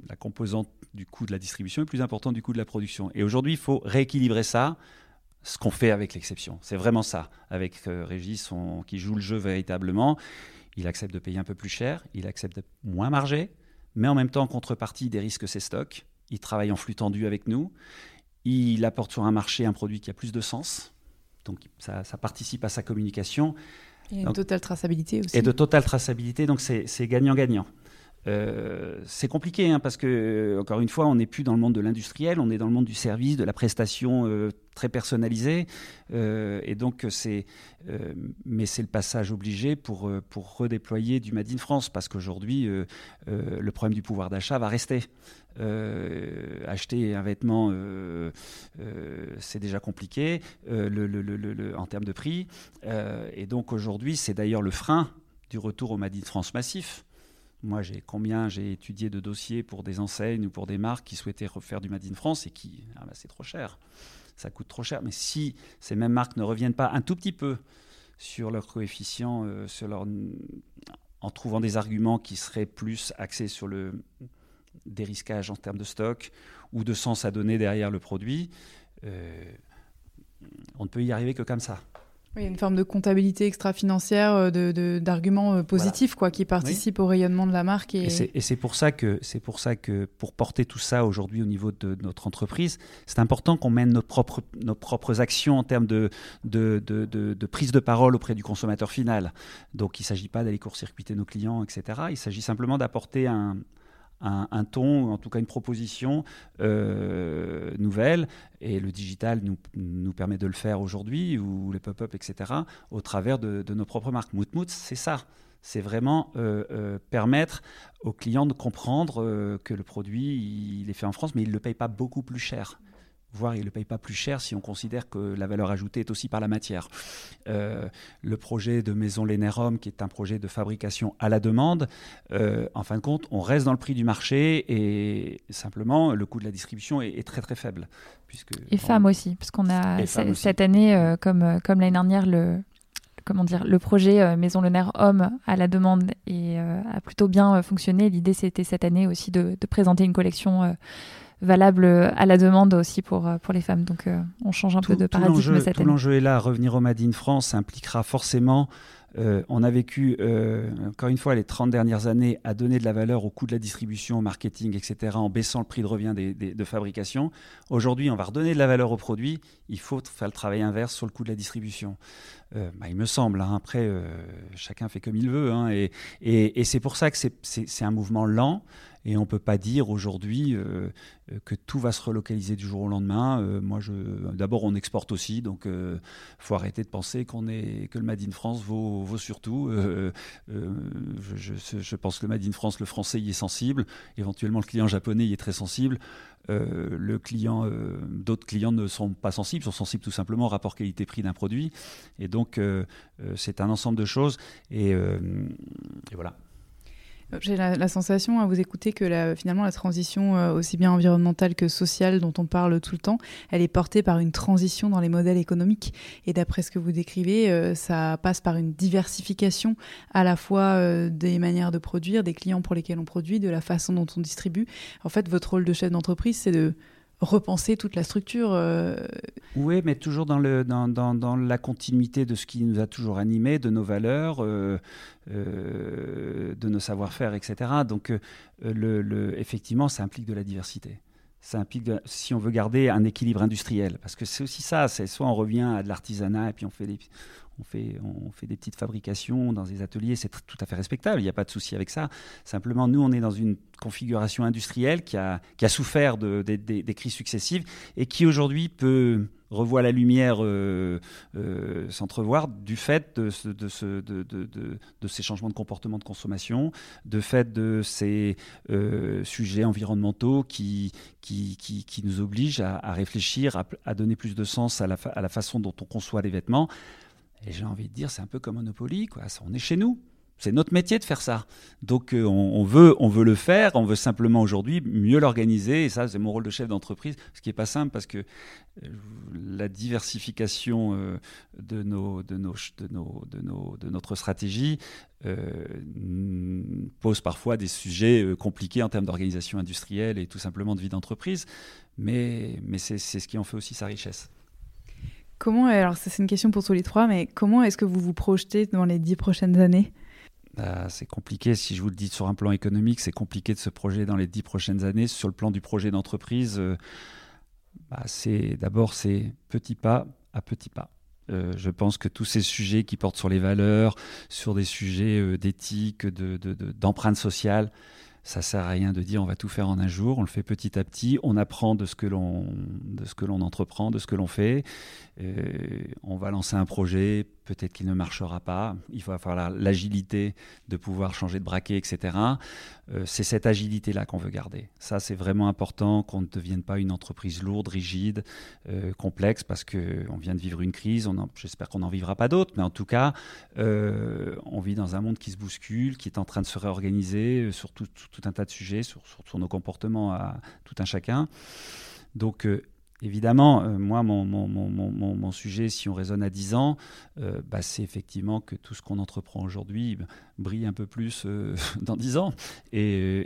la composante du coût de la distribution est plus importante du coût de la production. Et aujourd'hui, il faut rééquilibrer ça ce qu'on fait avec l'exception. C'est vraiment ça. Avec euh, Régis, qui joue le jeu véritablement, il accepte de payer un peu plus cher, il accepte de moins marger, mais en même temps, en contrepartie, des risques ses stocks. Il travaille en flux tendu avec nous. Il apporte sur un marché un produit qui a plus de sens. Donc ça, participe à sa communication. Et une totale traçabilité aussi. Et de totale traçabilité, donc c'est gagnant-gagnant. Euh, c'est compliqué hein, parce que, encore une fois, on n'est plus dans le monde de l'industriel, on est dans le monde du service, de la prestation euh, très personnalisée. Euh, et donc, c'est, mais c'est le passage obligé pour, redéployer du Made in France parce qu'aujourd'hui, le problème du pouvoir d'achat va rester. acheter un vêtement, c'est déjà compliqué en termes de prix. et donc, aujourd'hui, c'est d'ailleurs le frein du retour au Made in France massif. Moi, j'ai combien j'ai étudié de dossiers pour des enseignes ou pour des marques qui souhaitaient refaire du Made in France et qui, ah bah, c'est trop cher, ça coûte trop cher. Mais si ces mêmes marques ne reviennent pas un tout petit peu sur leurs coefficients, euh, leur, en trouvant des arguments qui seraient plus axés sur le dérisquage en termes de stock ou de sens à donner derrière le produit, euh, on ne peut y arriver que comme ça. Oui, une forme de comptabilité extra-financière, euh, d'arguments de, euh, positifs quoi, qui participent au rayonnement de la marque. Et, et c'est pour, ça que, pour ça que pour porter tout ça aujourd'hui au niveau de notre entreprise, c'est important qu'on mène nos propres, nos propres actions en termes de, de, de, prise de parole auprès du consommateur final. Donc il ne s'agit pas d'aller court-circuiter nos clients, etc. Il s'agit simplement d'apporter un, un, ton, ou en tout cas une proposition euh, nouvelle. Et le digital nous, nous, permet de le faire aujourd'hui, ou les pop-up, etc., au travers de, nos propres marques. Moutmout, c'est ça. C'est vraiment euh, euh, permettre aux clients de comprendre que le produit, il est fait en France, mais il ne le paye pas beaucoup plus cher voire il ne le paye pas plus cher si on considère que la valeur ajoutée est aussi par la matière. Euh, le projet de Maison Lénérum, qui est un projet de fabrication à la demande, euh, en fin de compte, on reste dans le prix du marché et simplement le coût de la distribution est, très très faible. Puisque et femmes aussi, parce qu'on a cette année, euh, comme, comme l'année dernière, le, comment dire, le projet Maison Le Nerf Homme à la demande et, a plutôt bien fonctionné. L'idée, c'était cette année aussi de, de présenter une collection valable à la demande aussi pour, euh, pour les femmes. Donc euh, on change un peu de paradigme cette année. Tout l'enjeu est là. Revenir au Made in France impliquera forcément euh, on a vécu, encore une fois, les 30 dernières années à donner de la valeur au coût de la distribution, au marketing, etc., en baissant le prix de revient des, de fabrication. Aujourd'hui, on va redonner de la valeur au produit. Il faut faire le travail inverse sur le coût de la distribution. Bah, il me semble. Hein. après, chacun fait comme il veut. Hein. et, c'est pour ça que c'est un mouvement lent. Et on ne peut pas dire aujourd'hui euh, que tout va se relocaliser du jour au lendemain. Euh, moi, d'abord, on exporte aussi, donc il euh, faut arrêter de penser qu'on est, que le Made in France vaut, vaut surtout. Je, je, pense que le Made in France, le français y est sensible. Éventuellement, le client japonais y est très sensible. Le client, d'autres clients ne sont pas sensibles, sont sensibles tout simplement au rapport qualité-prix d'un produit. Et donc, c'est un ensemble de choses. et voilà. J'ai la, sensation à vous écouter que finalement la transition euh, aussi bien environnementale que sociale dont on parle tout le temps, elle est portée par une transition dans les modèles économiques. Et d'après ce que vous décrivez, euh, ça passe par une diversification à la fois euh, des manières de produire, des clients pour lesquels on produit, de la façon dont on distribue. En fait, votre rôle de chef d'entreprise, c'est de repenser toute la structure. Euh. Oui, mais toujours dans, le, dans, dans, dans, la continuité de ce qui nous a toujours animés, de nos valeurs, euh, euh, de nos savoir-faire, etc. Donc, le, le, effectivement, ça implique de la diversité. Ça implique, si on veut garder un équilibre industriel, parce que c'est aussi ça, c'est soit on revient à de l'artisanat et puis on fait des, on fait, des petites fabrications dans des ateliers, c'est tout à fait respectable, il n'y a pas de souci avec ça. Simplement, nous, on est dans une configuration industrielle qui a, souffert de, des crises successives et qui aujourd'hui peut revoir la lumière euh, euh, s'entrevoir du fait de, de, ce, de, de, ces changements de comportement de consommation, de fait de ces euh, sujets environnementaux qui, nous obligent à, réfléchir, à, donner plus de sens à la façon dont on conçoit les vêtements. Et j'ai envie de dire, c'est un peu comme Monopoly. On est chez nous. C'est notre métier de faire ça. Donc euh, on, veut, on veut le faire, on veut simplement aujourd'hui mieux l'organiser. Et ça, c'est mon rôle de chef d'entreprise, ce qui n'est pas simple parce que euh, la diversification euh, de, notre stratégie pose parfois des sujets compliqués en termes d'organisation industrielle et tout simplement de vie d'entreprise. Mais c'est ce qui en fait aussi sa richesse. Comment, alors c'est une question pour tous les trois, mais comment est-ce que vous vous projetez dans les dix prochaines années? Bah, c'est compliqué, si je vous le dis sur un plan économique, c'est compliqué de se projeter dans les dix prochaines années. Sur le plan du projet d'entreprise, euh, bah, d'abord c'est petit pas à petit pas. Euh, je pense que tous ces sujets qui portent sur les valeurs, sur des sujets euh, d'éthique, d'empreinte de, sociale, ça sert à rien de dire on va tout faire en un jour. On le fait petit à petit. On apprend de ce que l'on de ce que l'on entreprend, de ce que l'on fait. on va lancer un projet peut-être qu'il ne marchera pas. Il va falloir l'agilité de pouvoir changer de braquet, etc. Euh, c'est cette agilité-là qu'on veut garder. Ça, c'est vraiment important qu'on ne devienne pas une entreprise lourde, rigide, euh, complexe, parce qu'on vient de vivre une crise. J'espère qu'on n'en vivra pas d'autres, mais en tout cas, euh, on vit dans un monde qui se bouscule, qui est en train de se réorganiser sur tout, un tas de sujets, sur, sur, nos comportements à tout un chacun. Donc, Évidemment, euh, moi, mon, sujet, si on raisonne à 10 ans, euh, bah, c'est effectivement que tout ce qu'on entreprend aujourd'hui bah, brille un peu plus euh, dans 10 ans et,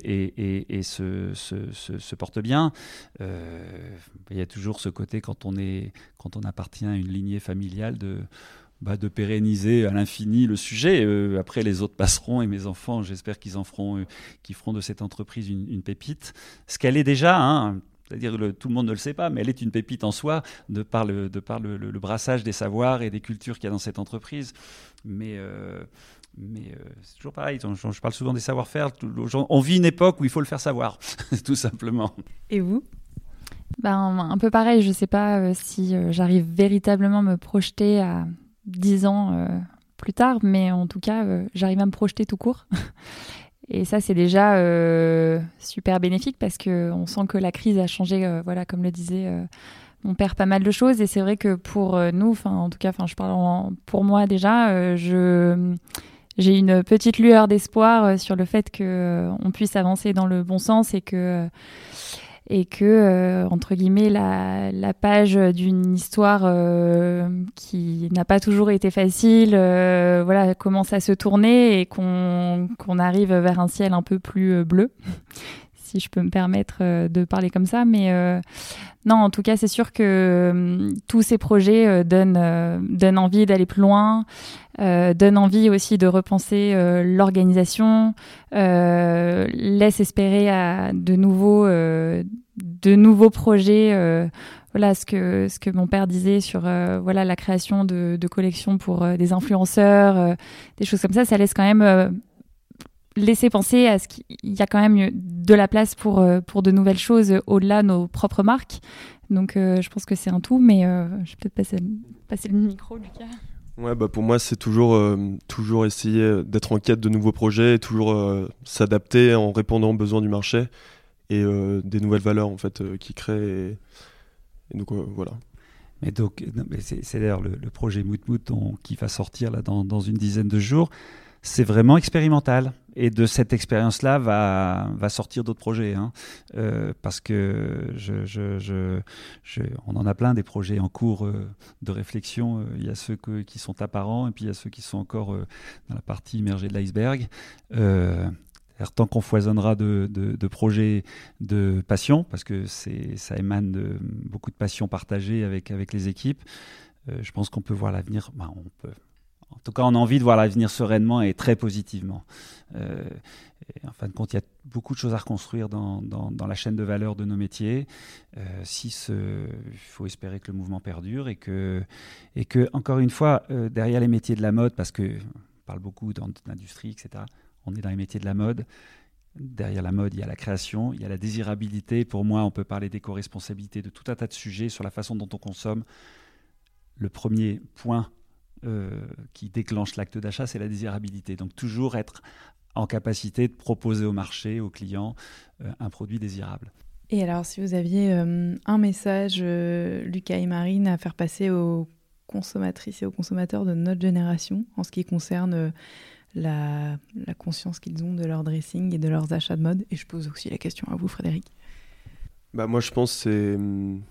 se, porte bien. Il y a toujours ce côté, quand on, appartient à une lignée familiale, de, bah, de pérenniser à l'infini le sujet. après, les autres passeront et mes enfants, j'espère qu'ils en feront, feront de cette entreprise une, une pépite. Ce qu'elle est déjà, hein, c'est-à-dire que tout le monde ne le sait pas, mais elle est une pépite en soi de par le, brassage des savoirs et des cultures qu'il y a dans cette entreprise. Mais, euh, euh, c'est toujours pareil, je, parle souvent des savoir-faire. On vit une époque où il faut le faire savoir, tout simplement. Et vous? Ben, Un peu pareil, je ne sais pas euh, si j'arrive véritablement à me projeter à 10 ans plus tard, mais en tout cas, j'arrive à me projeter tout court. Et ça, c'est déjà euh, super bénéfique parce qu'on sent que la crise a changé, euh, voilà, comme le disait euh, on perd pas mal de choses. Et c'est vrai que pour nous, enfin, en tout cas, enfin, je parle pour moi déjà, je j'ai une petite lueur d'espoir sur le fait que on puisse avancer dans le bon sens et que et que, euh, entre guillemets, la, la page d'une histoire euh, qui n'a pas toujours été facile euh, voilà, commence à se tourner et qu'on qu'on arrive vers un ciel un peu plus bleu, si je peux me permettre de parler comme ça. Mais non, en tout cas, c'est sûr que tous ces projets donnent, donnent envie d'aller plus loin, euh, donne envie aussi de repenser euh, l'organisation, euh, laisse espérer de nouveaux, projets. voilà ce que ce que mon père disait sur la création de collections pour des influenceurs, des choses comme ça. Ça laisse quand même laisser penser à ce qu'il y a quand même de la place pour, pour de nouvelles choses au-delà de nos propres marques. Donc je pense que c'est un tout, mais je vais peut-être passer, passer le micro, Lucas. Ouais, bah pour moi, c'est toujours, euh, toujours essayer d'être en quête de nouveaux projets et toujours euh, s'adapter en répondant aux besoins du marché et euh, des nouvelles valeurs en fait qui créent. Et, donc voilà. Mais donc, c'est d'ailleurs le, projet Mout Mout qui va sortir là dans, dans une dizaine de jours c'est vraiment expérimental. Et de cette expérience-là va, sortir d'autres projets. Hein. Euh, parce que on en a plein des projets en cours euh, de réflexion. Euh, il y a ceux qui sont apparents et puis il y a ceux qui sont encore dans la partie immergée de l'iceberg. tant qu'on foisonnera de, projets de passion, parce que ça émane de beaucoup de passion partagée avec, les équipes, je pense qu'on peut voir l'avenir. Ben, on peut en tout cas, on a envie de voir l'avenir sereinement et très positivement. Euh, en fin de compte, il y a beaucoup de choses à reconstruire dans, la chaîne de valeur de nos métiers. Euh, il faut espérer que le mouvement perdure et que, et que encore une fois, euh, derrière les métiers de la mode, parce que on parle beaucoup dans l'industrie, etc., on est dans les métiers de la mode. Derrière la mode, il y a la création, il y a la désirabilité. Pour moi, on peut parler d'éco-responsabilité, de tout un tas de sujets sur la façon dont on consomme. Le premier point euh, qui déclenche l'acte d'achat, c'est la désirabilité. Donc toujours être en capacité de proposer au marché, aux clients, euh, un produit désirable. Et alors, si vous aviez euh, un message, Lucas et Marine, à faire passer aux consommatrices et aux consommateurs de notre génération en ce qui concerne la, la conscience qu'ils ont de leur dressing et de leurs achats de mode, et je pose aussi la question à vous, Frédéric. Bah moi, je pense que c'est hum,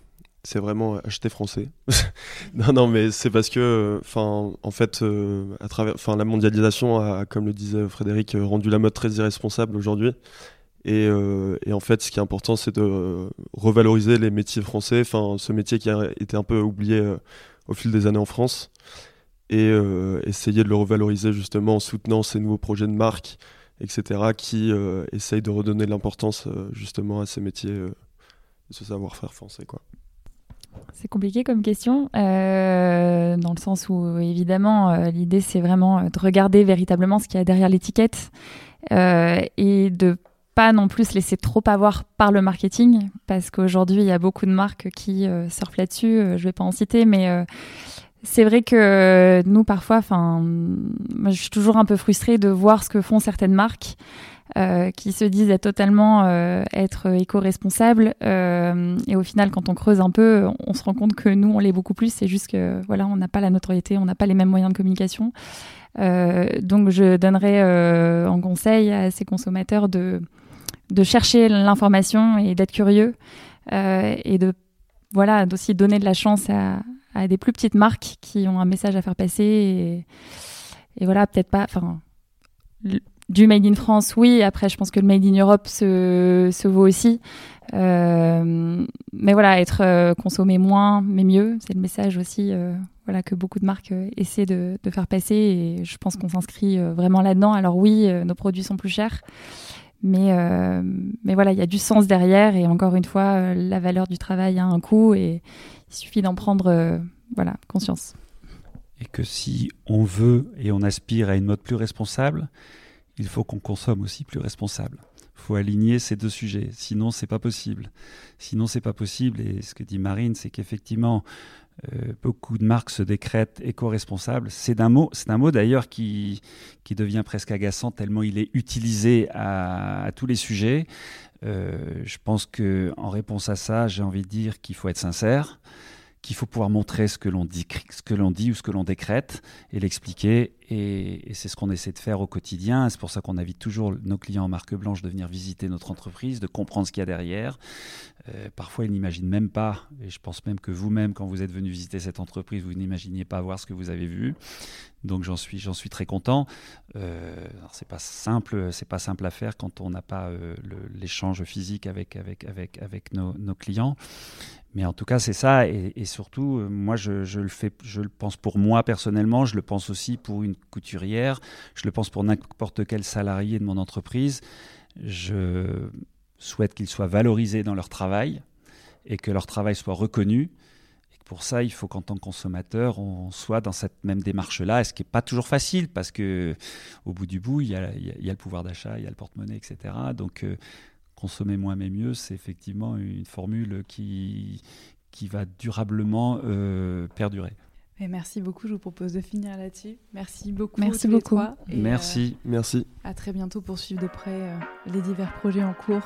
c'est vraiment acheter français. non, non, mais c'est parce que, enfin, en fait, euh, à travers, enfin, la mondialisation a, comme le disait Frédéric, euh, rendu la mode très irresponsable aujourd'hui. Et, euh, et, en fait, ce qui est important, c'est de revaloriser les métiers français, enfin, ce métier qui a été un peu oublié au fil des années en France, et essayer de le revaloriser justement en soutenant ces nouveaux projets de marque, etc., qui essayent de redonner de l'importance justement à ces métiers, ce savoir-faire français, quoi. C'est compliqué comme question, euh, dans le sens où évidemment euh, l'idée c'est vraiment de regarder véritablement ce qu'il y a derrière l'étiquette euh, et de pas non plus se laisser trop avoir par le marketing, parce qu'aujourd'hui il y a beaucoup de marques qui surfent là-dessus. je vais pas en citer, mais c'est vrai que nous parfois, enfin, je suis toujours un peu frustrée de voir ce que font certaines marques. Euh, qui se disent être totalement euh, être éco-responsables. Euh, et au final, quand on creuse un peu, on se rend compte que nous, on l'est beaucoup plus. C'est juste que voilà, on n'a pas la notoriété, on n'a pas les mêmes moyens de communication. donc, je donnerais en conseil à ces consommateurs de, de chercher l'information et d'être curieux et de voilà d'aussi donner de la chance à, à, des plus petites marques qui ont un message à faire passer et, et voilà peut-être pas enfin du Made in France, oui. Après, je pense que le Made in Europe se, se vaut aussi. Euh, mais voilà, être euh, consommé moins, mais mieux, c'est le message aussi euh, voilà, que beaucoup de marques essaient de, de, faire passer. Et je pense qu'on s'inscrit vraiment là-dedans. Alors oui, nos produits sont plus chers. Mais, mais voilà, il y a du sens derrière. Et encore une fois, la valeur du travail a un coût. Et il suffit d'en prendre voilà, conscience. Et que si on veut et on aspire à une mode plus responsable, il faut qu'on consomme aussi plus responsable. Il faut aligner ces deux sujets, sinon c'est pas possible. Sinon c'est pas possible. Et ce que dit Marine, c'est qu'effectivement, euh, beaucoup de marques se décrètent éco-responsables. C'est un mot, c'est un mot d'ailleurs qui, qui devient presque agaçant tellement il est utilisé à, tous les sujets. Euh, je pense que en réponse à ça, j'ai envie de dire qu'il faut être sincère qu'il faut pouvoir montrer ce que l'on dit, ce que l'on dit ou ce que l'on décrète et l'expliquer. Et, c'est ce qu'on essaie de faire au quotidien. C'est pour ça qu'on invite toujours nos clients en marque blanche de venir visiter notre entreprise, de comprendre ce qu'il y a derrière. Euh, parfois, ils n'imaginent même pas, et je pense même que vous-même, quand vous êtes venu visiter cette entreprise, vous n'imaginiez pas voir ce que vous avez vu. Donc j'en suis, très content. Euh, c'est pas simple, c'est pas simple à faire quand on n'a pas euh, l'échange physique avec nos, clients. Mais en tout cas, c'est ça. Et, surtout, euh, moi, je, le je le pense pour moi personnellement, je le pense aussi pour une couturière, je le pense pour n'importe quel salarié de mon entreprise. Je souhaite qu'ils soient valorisés dans leur travail et que leur travail soit reconnu. Et pour ça, il faut qu'en tant que consommateur, on soit dans cette même démarche-là, ce qui n'est pas toujours facile parce que au bout du bout, il y a, le pouvoir d'achat, il y a le porte-monnaie, etc. Donc, euh, consommer moins mais mieux, c'est effectivement une formule qui, qui va durablement euh, perdurer. Et merci beaucoup, je vous propose de finir là-dessus. Merci beaucoup. Merci beaucoup. merci. Euh, merci. À très bientôt pour suivre de près euh, les divers projets en cours.